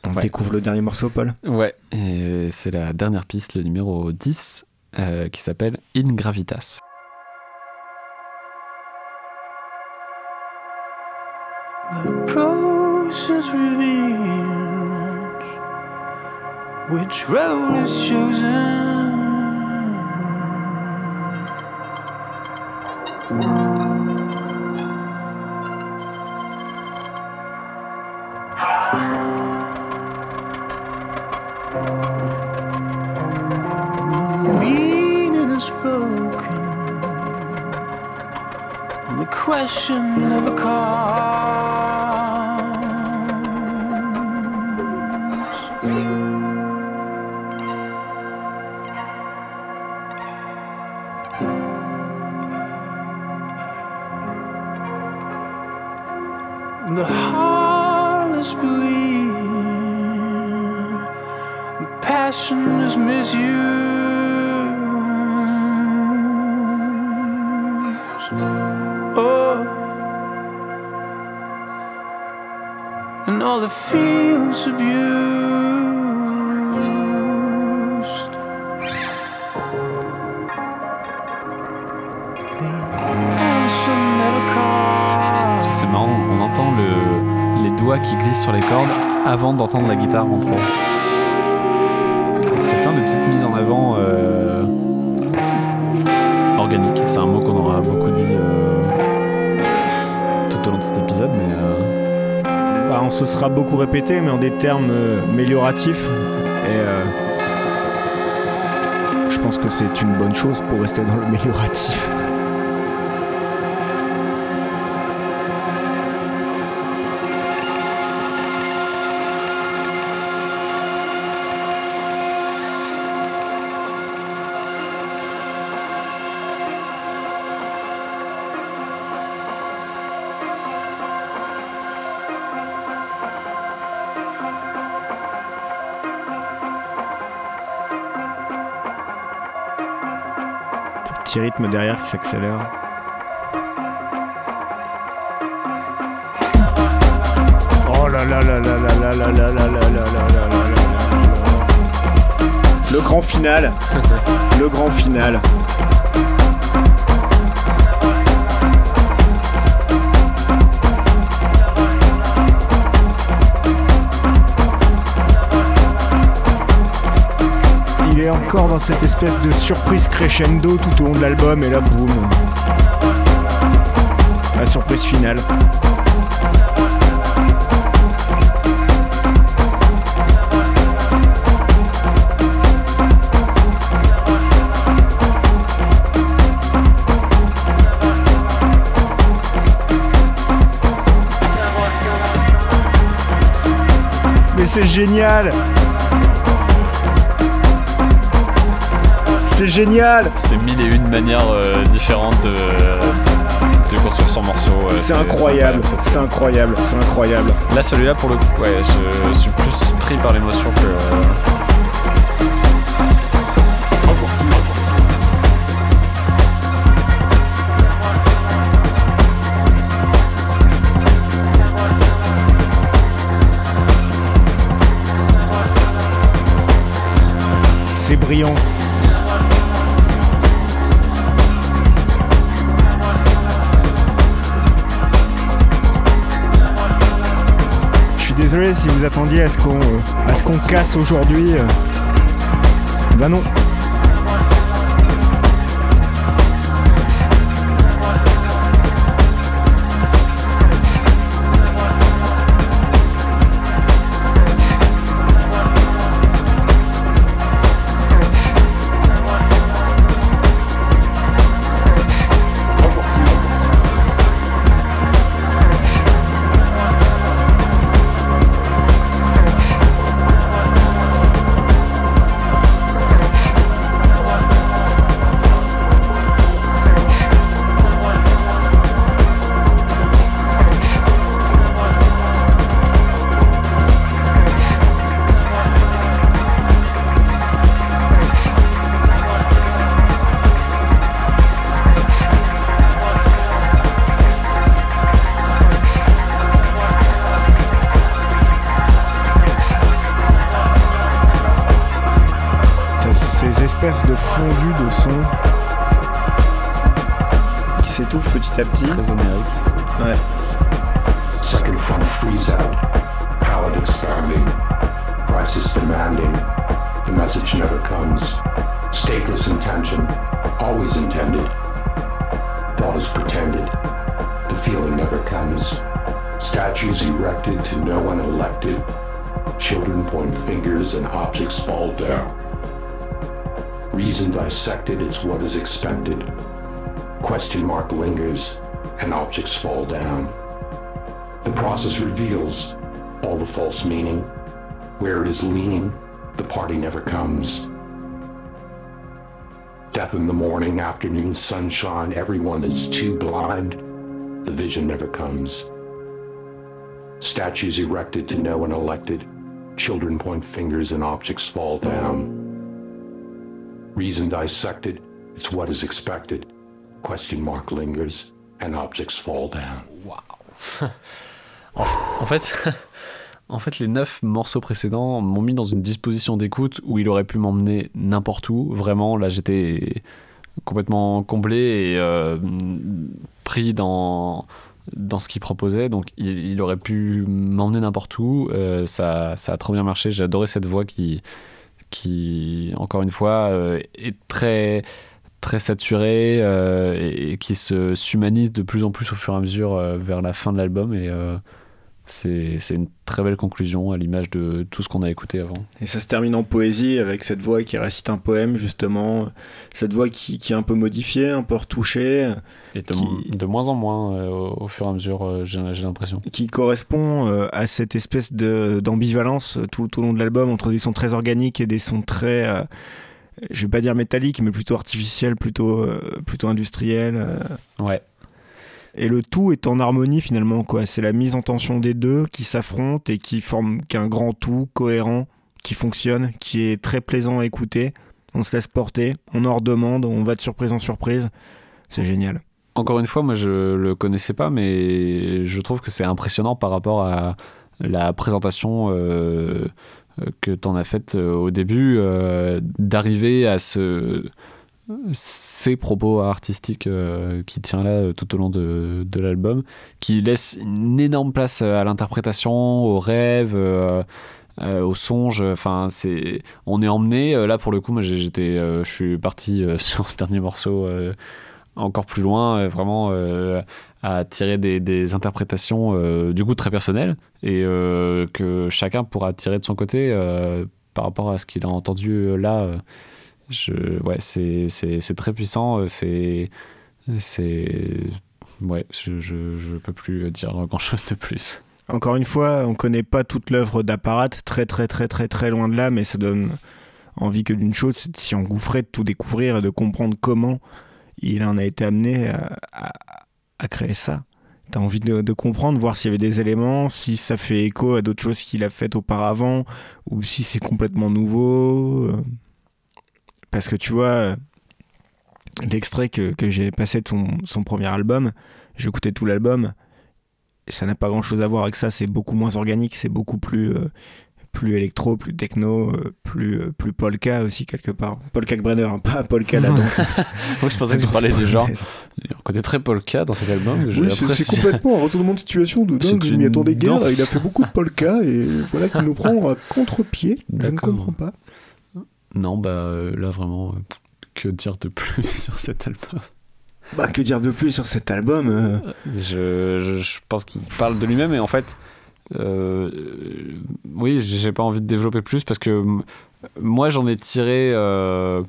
on Ouais. découvre le dernier morceau, Paul. Ouais, et c'est la dernière piste, le numéro 10, euh, qui s'appelle In Gravitas. The process reveals which road is chosen. question of a cause. the heartless believe passion is misused. C'est marrant, on entend le, les doigts qui glissent sur les cordes avant d'entendre la guitare rentrer. C'est se sera beaucoup répété, mais en des termes euh, amélioratifs. Et euh, je pense que c'est une bonne chose pour rester dans. Le petit derrière qui s'accélère. Oh là là là là là là là là là là là là Le grand final. Le grand final. Est encore dans cette espèce de surprise crescendo tout au long de l'album et là boum. La surprise finale. Mais c'est génial C'est génial c'est mille et une manières euh, différentes de, de construire son morceau. C'est incroyable, c'est incroyable, c'est incroyable. Là, celui-là, pour le coup, ouais, je suis plus pris par l'émotion que. euh, C'est brillant. Désolé si vous attendiez à ce qu'on euh, à ce qu'on casse aujourd'hui. Bah non. Objects fall down. The process reveals all the false meaning. Where it is leaning, the party never comes. Death in the morning, afternoon sunshine, everyone is too blind. The vision never comes. Statues erected to no one elected. Children point fingers and objects fall down. Reason dissected, it's what is expected. Question mark lingers and objects fall down. En fait, en fait, les neuf morceaux précédents m'ont mis dans une disposition d'écoute où il aurait pu m'emmener n'importe où. Vraiment, là, j'étais complètement comblé et euh, pris dans dans ce qu'il proposait. Donc, il, il aurait pu m'emmener n'importe où. Euh, ça, ça a trop bien marché. J'ai adoré cette voix qui, qui encore une fois, euh, est très très saturée euh, et, et qui se s'humanise de plus en plus au fur et à mesure euh, vers la fin de l'album et euh, c'est une très belle conclusion à l'image de tout ce qu'on a écouté avant. Et ça se termine en poésie avec cette voix qui récite un poème, justement. Cette voix qui, qui est un peu modifiée, un peu retouchée, Et de, Qui- de moins en moins euh, au, au fur et à mesure, j'ai l'impression. qui correspond à cette espèce d'ambivalence tout, tout au long de l'album entre des sons très organiques et des sons très. Je vais pas dire métalliques, mais plutôt artificiels, plutôt, euh, plutôt industriels. euh. Ouais. Et le tout est en harmonie finalement, quoi. C'est la mise en tension des deux qui s'affrontent et qui forment qu'un grand tout cohérent, qui fonctionne, qui est très plaisant à écouter. On se laisse porter, on en redemande, on va de surprise en surprise. C'est génial. Encore une fois, moi je le connaissais pas, mais je trouve que c'est impressionnant par rapport à la présentation euh, que tu en as faite euh, au début, euh, d'arriver à ce, ces propos artistiques euh, qui tient là tout au long de, de l'album, qui laisse une énorme place à l'interprétation, au rêve. euh, au songe, enfin c'est, on est emmené. là pour le coup, moi j'étais, je suis parti sur ce dernier morceau encore plus loin, vraiment à tirer des, des interprétations euh, du coup très personnelles et euh, que chacun pourra tirer de son côté euh, par rapport à ce qu'il a entendu là. je, ouais, c'est, très puissant. C'est, ouais, je, je, je peux plus dire grand chose de plus. Encore une fois, on connaît pas toute l'œuvre d'Apparat, très très très très très loin de là, mais ça donne envie que d'une chose, c'est de s'y engouffrer, de tout découvrir et de comprendre comment il en a été amené à- à créer ça. T'as envie de, comprendre, voir s'il y avait des éléments, si ça fait écho à d'autres choses qu'il a faites auparavant, ou si c'est complètement nouveau. euh. Parce que tu vois, l'extrait que, que j'ai passé de son, son premier album, j'écoutais tout l'album, ça n'a pas grand chose à voir avec ça, c'est beaucoup moins organique, c'est beaucoup plus, euh, plus électro, plus techno, euh, plus, euh, plus polka aussi quelque part. Polka Brenner, hein, pas polka la danse. Moi je pensais que tu parlais du genre. On connaît très polka dans cet album. Oui, c'est complètement un retournement de situation de dingue. Je m'y attendais guère. Il a fait beaucoup de polka et voilà qu'il nous prend à contre-pied. Je ne comprends pas. Non, bah euh, là vraiment, que dire de plus sur cet album? Bah, que dire de plus sur cet album euh, je, je, je pense qu'il parle de lui-même et en fait, euh, oui, j'ai pas envie de développer plus parce que moi j'en ai tiré euh,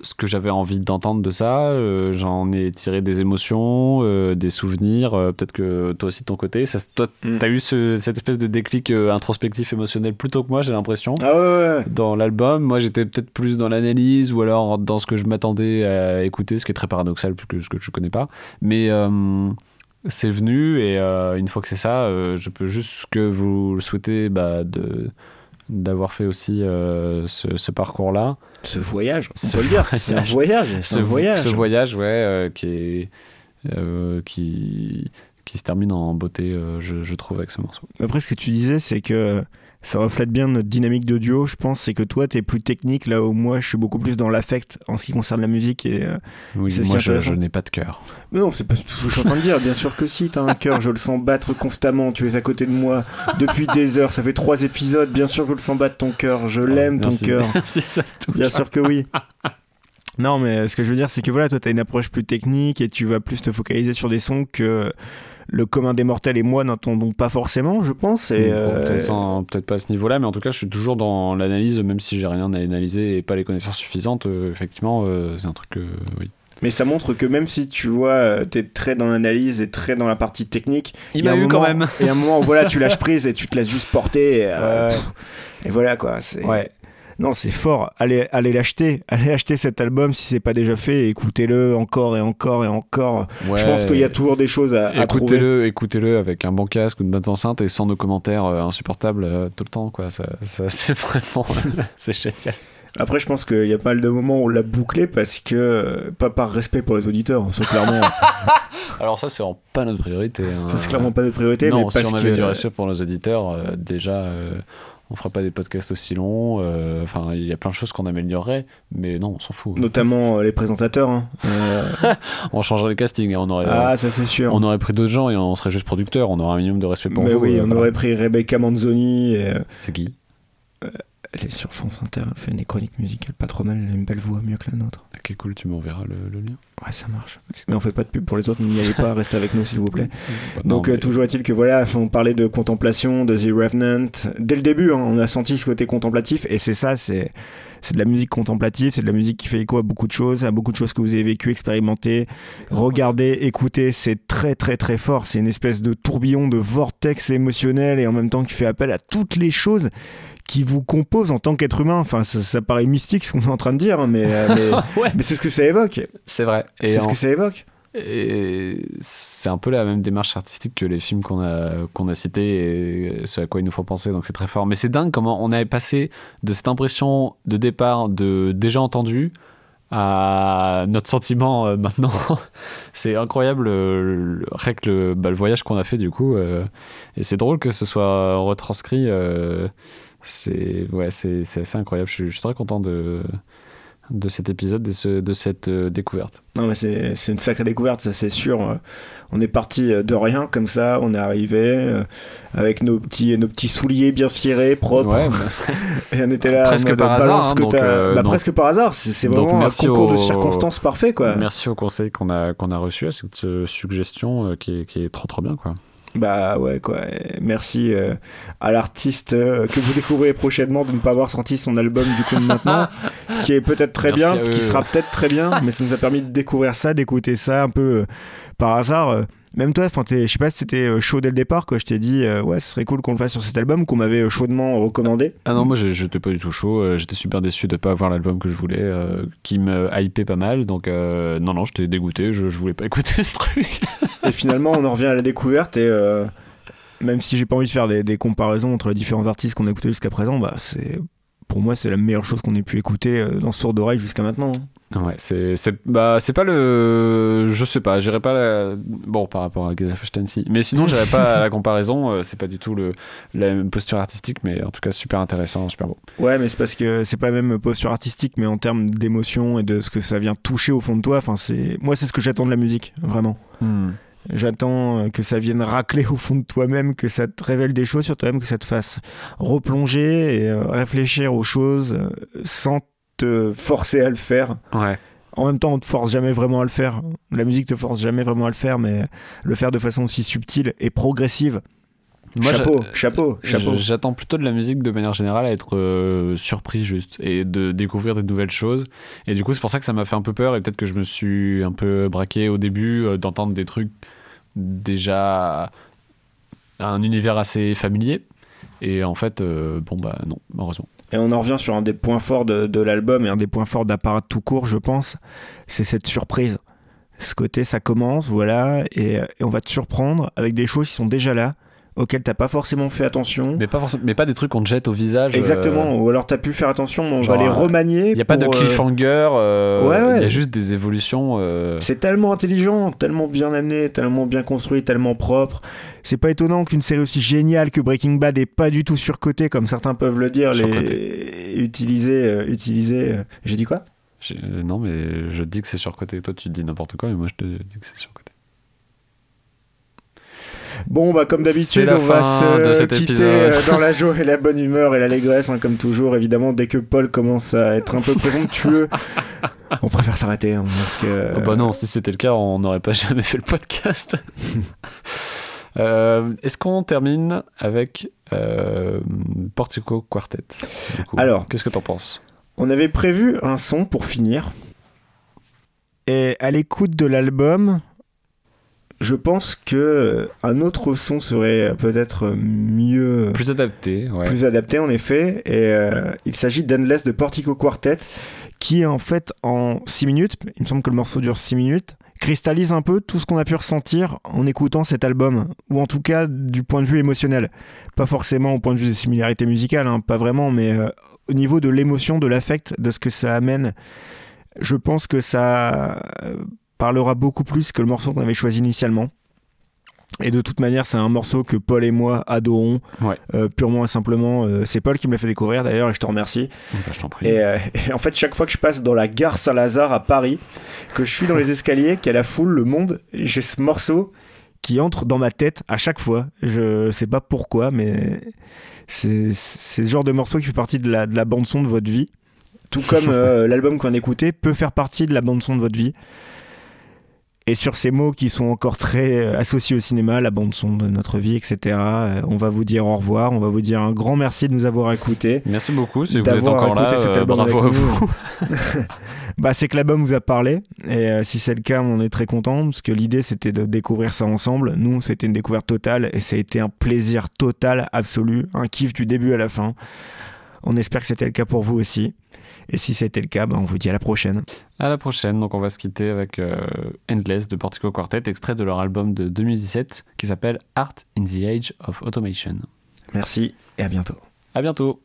ce que j'avais envie d'entendre de ça. euh, j'en ai tiré des émotions, des souvenirs. Peut-être que toi aussi de ton côté, ça, toi, Mm. t'as eu ce- cette espèce de déclic introspectif émotionnel plutôt que moi, j'ai l'impression. Ah ouais, ouais. dans l'album. Moi, j'étais peut-être plus dans l'analyse ou alors dans ce que je m'attendais à écouter, ce qui est très paradoxal puisque ce que je connais pas. Mais c'est venu et euh, une fois que c'est ça, euh, je peux juste que vous le souhaitez bah, de d'avoir fait aussi euh, ce, ce parcours-là. Ce voyage, on Ce peut le dire, c'est un voyage. Un vo- voyage. Ce voyage, ouais, euh, qui est euh, qui qui se termine en beauté, euh, je, je trouve, avec ce morceau. Après, ce que tu disais, c'est que ça reflète bien notre dynamique de duo, je pense. C'est que toi, t'es plus technique, là où moi, je suis beaucoup plus dans l'affect en ce qui concerne la musique. Et, euh, Oui, C'est moi, je, je n'ai pas de cœur. Mais non, c'est pas tout ce que je suis en train de dire. Bien sûr que si, t'as un cœur, je le sens battre constamment. Tu es à côté de moi depuis des heures. Ça fait trois épisodes. Bien sûr que je le sens battre ton cœur. Je l'aime, ton cœur. Merci, ça touche. Bien sûr que oui. Non, mais ce que je veux dire, c'est que voilà, toi, t'as une approche plus technique et tu vas plus te focaliser sur des sons que le commun des mortels et moi n'entendons pas forcément, je pense. Et, euh, peut-être, sans- peut-être pas à ce niveau-là, mais en tout cas, je suis toujours dans l'analyse, même si j'ai rien à analyser et pas les connaissances suffisantes. euh, effectivement, euh, c'est un truc oui. Mais ça montre que même si tu vois, t'es très dans l'analyse et très dans la partie technique, Il y a un eu quand moment- même. Un moment où voilà, tu lâches prise et tu te laisses juste porter. Et, Ouais. pff, et voilà quoi. C'est... Ouais. Non, c'est fort. Allez, allez l'acheter. Allez acheter cet album si c'est pas déjà fait. Écoutez-le encore et encore et encore. Ouais. Je pense qu'il y a toujours des choses à, à trouver. Écoutez-le, écoutez-le avec un bon casque ou une bonne enceinte et sans nos commentaires euh, insupportables euh, tout le temps, quoi. Ça, ça, c'est vraiment, c'est génial. Après, je pense qu'il y a pas mal de moments où on l'a bouclé parce que, euh, pas par respect pour les auditeurs, c'est clairement, Alors ça, c'est vraiment pas notre priorité. hein. ça, c'est clairement pas de priorité. non, mais si parce on avait que, du respect pour nos auditeurs, euh, déjà, euh, on fera pas des podcasts aussi longs. euh, Enfin, il y a plein de choses qu'on améliorerait, mais non, on s'en fout. notamment euh, les présentateurs. hein. Euh, On changerait le casting et on aurait, ah, ça c'est sûr. on aurait pris d'autres gens et on serait juste producteur. On aurait un minimum de respect pour Mais vous. oui, euh, on voilà. aurait pris Rebecca Manzoni. Et, C'est qui? Elle est sur France Inter, elle fait des chroniques musicales pas trop mal, elle a une belle voix, mieux que la nôtre. Ok, cool, tu m'enverras le, le lien. Ouais, ça marche. Mais on fait pas de pub pour les autres, n'y allez pas, restez avec nous s'il vous plaît. Bah, Donc, euh, mais- toujours est-il que voilà, on parlait de contemplation, de The Revenant. Dès le début, hein, on a senti ce côté contemplatif, et c'est ça, c'est. C'est de la musique contemplative, c'est de la musique qui fait écho à beaucoup de choses, à beaucoup de choses que vous avez vécues, expérimentées, regardez, écoutez, c'est très très très fort, c'est une espèce de tourbillon de vortex émotionnel et en même temps qui fait appel à toutes les choses qui vous composent en tant qu'être humain. Enfin, ça, ça paraît mystique ce qu'on est en train de dire, hein, mais, euh, mais, Ouais, mais c'est ce que ça évoque. c'est vrai. C'est ce que ça évoque. Et c'est un peu la même démarche artistique que les films qu'on a, qu'on a cités et ce à quoi ils nous font penser, donc c'est très fort. Mais c'est dingue comment on avait passé de cette impression de départ de déjà entendu à notre sentiment euh, maintenant. c'est incroyable euh, le, rien que le, bah, le voyage qu'on a fait du coup. euh, et c'est drôle que ce soit retranscrit. C'est ouais, c'est assez incroyable. Je suis, je suis très content de, de cet épisode, de, ce- de cette euh, découverte. Non, mais c'est une sacrée découverte, ça c'est sûr. Euh, On est parti euh, de rien comme ça, on est arrivé euh, avec nos petits, nos petits souliers bien cirés, propres, Ouais, bah, et on était là. en Presque mode, par balance hasard, hein, que donc, t'as- euh, bah, donc- presque par hasard, c'est vraiment un concours de circonstances parfait quoi. Merci au conseil qu'on a, qu'on a reçu, à cette suggestion qui, est, qui est trop trop bien. Quoi. Bah ouais quoi. Merci euh, à l'artiste euh, que vous découvrez prochainement de ne pas avoir sorti son album du coup de maintenant, qui est peut-être très Merci bien, qui sera peut-être très bien, mais ça nous a permis de découvrir ça, d'écouter ça un peu euh, par hasard. Même toi, je sais pas si c'était euh, chaud dès le départ, quoi. Je t'ai dit, euh, ouais, ce serait cool qu'on le fasse sur cet album qu'on m'avait euh, chaudement recommandé. Ah non, moi j'étais pas du tout chaud, j'étais super déçu de pas avoir l'album que je voulais, euh, qui me hypait pas mal, donc euh, non, non, j'étais dégoûté, je, je voulais pas écouter ce truc. Et finalement, on en revient à la découverte et même si j'ai pas envie de faire des, des comparaisons entre les différents artistes qu'on a écoutés jusqu'à présent, bah c'est pour moi c'est la meilleure chose qu'on ait pu écouter dans ce sourd d'oreille jusqu'à maintenant. Ouais, c'est c'est- bah, c'est pas le. Je sais pas, j'irai pas la. Bon, par rapport à Gesellschaft si. Mais sinon, j'irai pas à la comparaison, euh, c'est pas du tout le, la même posture artistique, mais en tout cas, super intéressant, super beau. Ouais, mais c'est parce que c'est pas la même posture artistique, mais en termes d'émotion et de ce que ça vient toucher au fond de toi. Enfin, c'est moi, c'est ce que j'attends de la musique, vraiment. J'attends euh, que ça vienne racler au fond de toi-même, que ça te révèle des choses sur toi-même, que ça te fasse replonger et euh, réfléchir aux choses sans te forcer à le faire. Ouais. En même temps, on te force jamais vraiment à le faire. La musique te force jamais vraiment à le faire, mais le faire de façon aussi subtile et progressive. Moi, chapeau, chapeau, chapeau. J'attends plutôt de la musique de manière générale à être euh, surpris juste et de découvrir des nouvelles choses. Et du coup, c'est pour ça que ça m'a fait un peu peur et peut-être que je me suis un peu braqué au début euh, d'entendre des trucs déjà un univers assez familier. Et en fait, euh, bon bah non, heureusement. Et on en revient sur un des points forts de, l'album et un des points forts d'apparat tout court, je pense, c'est cette surprise. Ce côté, ça commence, voilà, et on va te surprendre avec des choses qui sont déjà là, auxquelles t'as pas forcément fait attention. Mais pas forcément, mais pas des trucs qu'on te jette au visage. euh, Exactement, ou alors t'as pu faire attention, mais on genre, va les euh, remanier. Il n'y a pas de euh, cliffhanger. euh, ouais, ouais. Il y a juste des évolutions. euh, C'est tellement intelligent, tellement bien amené, tellement bien construit, tellement propre. C'est pas étonnant qu'une série aussi géniale que Breaking Bad est pas du tout surcotée, comme certains peuvent le dire, les utiliser, euh, utiliser. euh, J'ai dit quoi? Euh, non, mais je dis que c'est surcoté. Toi, tu te dis n'importe quoi, mais moi, je te dis que c'est surcoté. Bon, bah comme d'habitude, on va se quitter épisode. euh, dans la joie et la bonne humeur et l'allégresse, hein, comme toujours. Évidemment, dès que Paul commence à être un peu présomptueux, on préfère s'arrêter, hein, parce que. Oh bah non, si c'était le cas, on n'aurait pas jamais fait le podcast. Euh, Est-ce qu'on termine avec euh, Portico Quartet Alors. qu'est-ce que t'en penses? On avait prévu un son pour finir. Et à l'écoute de l'album, je pense que un autre son serait peut-être mieux, Plus adapté, ouais. plus adapté en effet. Et euh, il s'agit d'Endless de Portico Quartet, qui en fait en 6 minutes, il me semble que le morceau dure 6 minutes, cristallise un peu tout ce qu'on a pu ressentir en écoutant cet album, ou en tout cas du point de vue émotionnel. Pas forcément au point de vue des similarités musicales, hein, pas vraiment, mais euh, au niveau de l'émotion, de l'affect, de ce que ça amène. Je pense que ça euh, parlera beaucoup plus que le morceau qu'on avait choisi initialement. Et de toute manière, c'est un morceau que Paul et moi adorons, Ouais. euh, purement et simplement. euh, c'est Paul qui me l'a fait découvrir d'ailleurs, et je te remercie. Bah, je t'en prie. Et, euh, et en fait, chaque fois que je passe dans la gare Saint-Lazare à Paris, que je suis dans les escaliers, qu'il y a la foule, le monde, j'ai ce morceau qui entre dans ma tête à chaque fois. Je sais pas pourquoi, mais c'est ce genre de morceau qui fait partie de la, de la bande-son de votre vie. Tout comme l'album qu'on a écouté peut faire partie de la bande-son de votre vie. Et sur ces mots qui sont encore très euh, associés au cinéma, la bande-son de notre vie, etc., euh, on va vous dire au revoir, on va vous dire un grand merci de nous avoir écoutés. Merci beaucoup. Si vous êtes encore là, cet euh, album bravo à vous. Bah, c'est que l'album vous a parlé. Et euh, si c'est le cas, on est très content. Parce que l'idée, c'était de découvrir ça ensemble. Nous, c'était une découverte totale. Et ça a été un plaisir total, absolu. Un kiff du début à la fin. On espère que c'était le cas pour vous aussi. Et si c'était le cas, bah, on vous dit à la prochaine. À la prochaine. Donc, on va se quitter avec euh, Endless de Portico Quartet, extrait de leur album de 2017 qui s'appelle Art in the Age of Automation. Merci et à bientôt. À bientôt.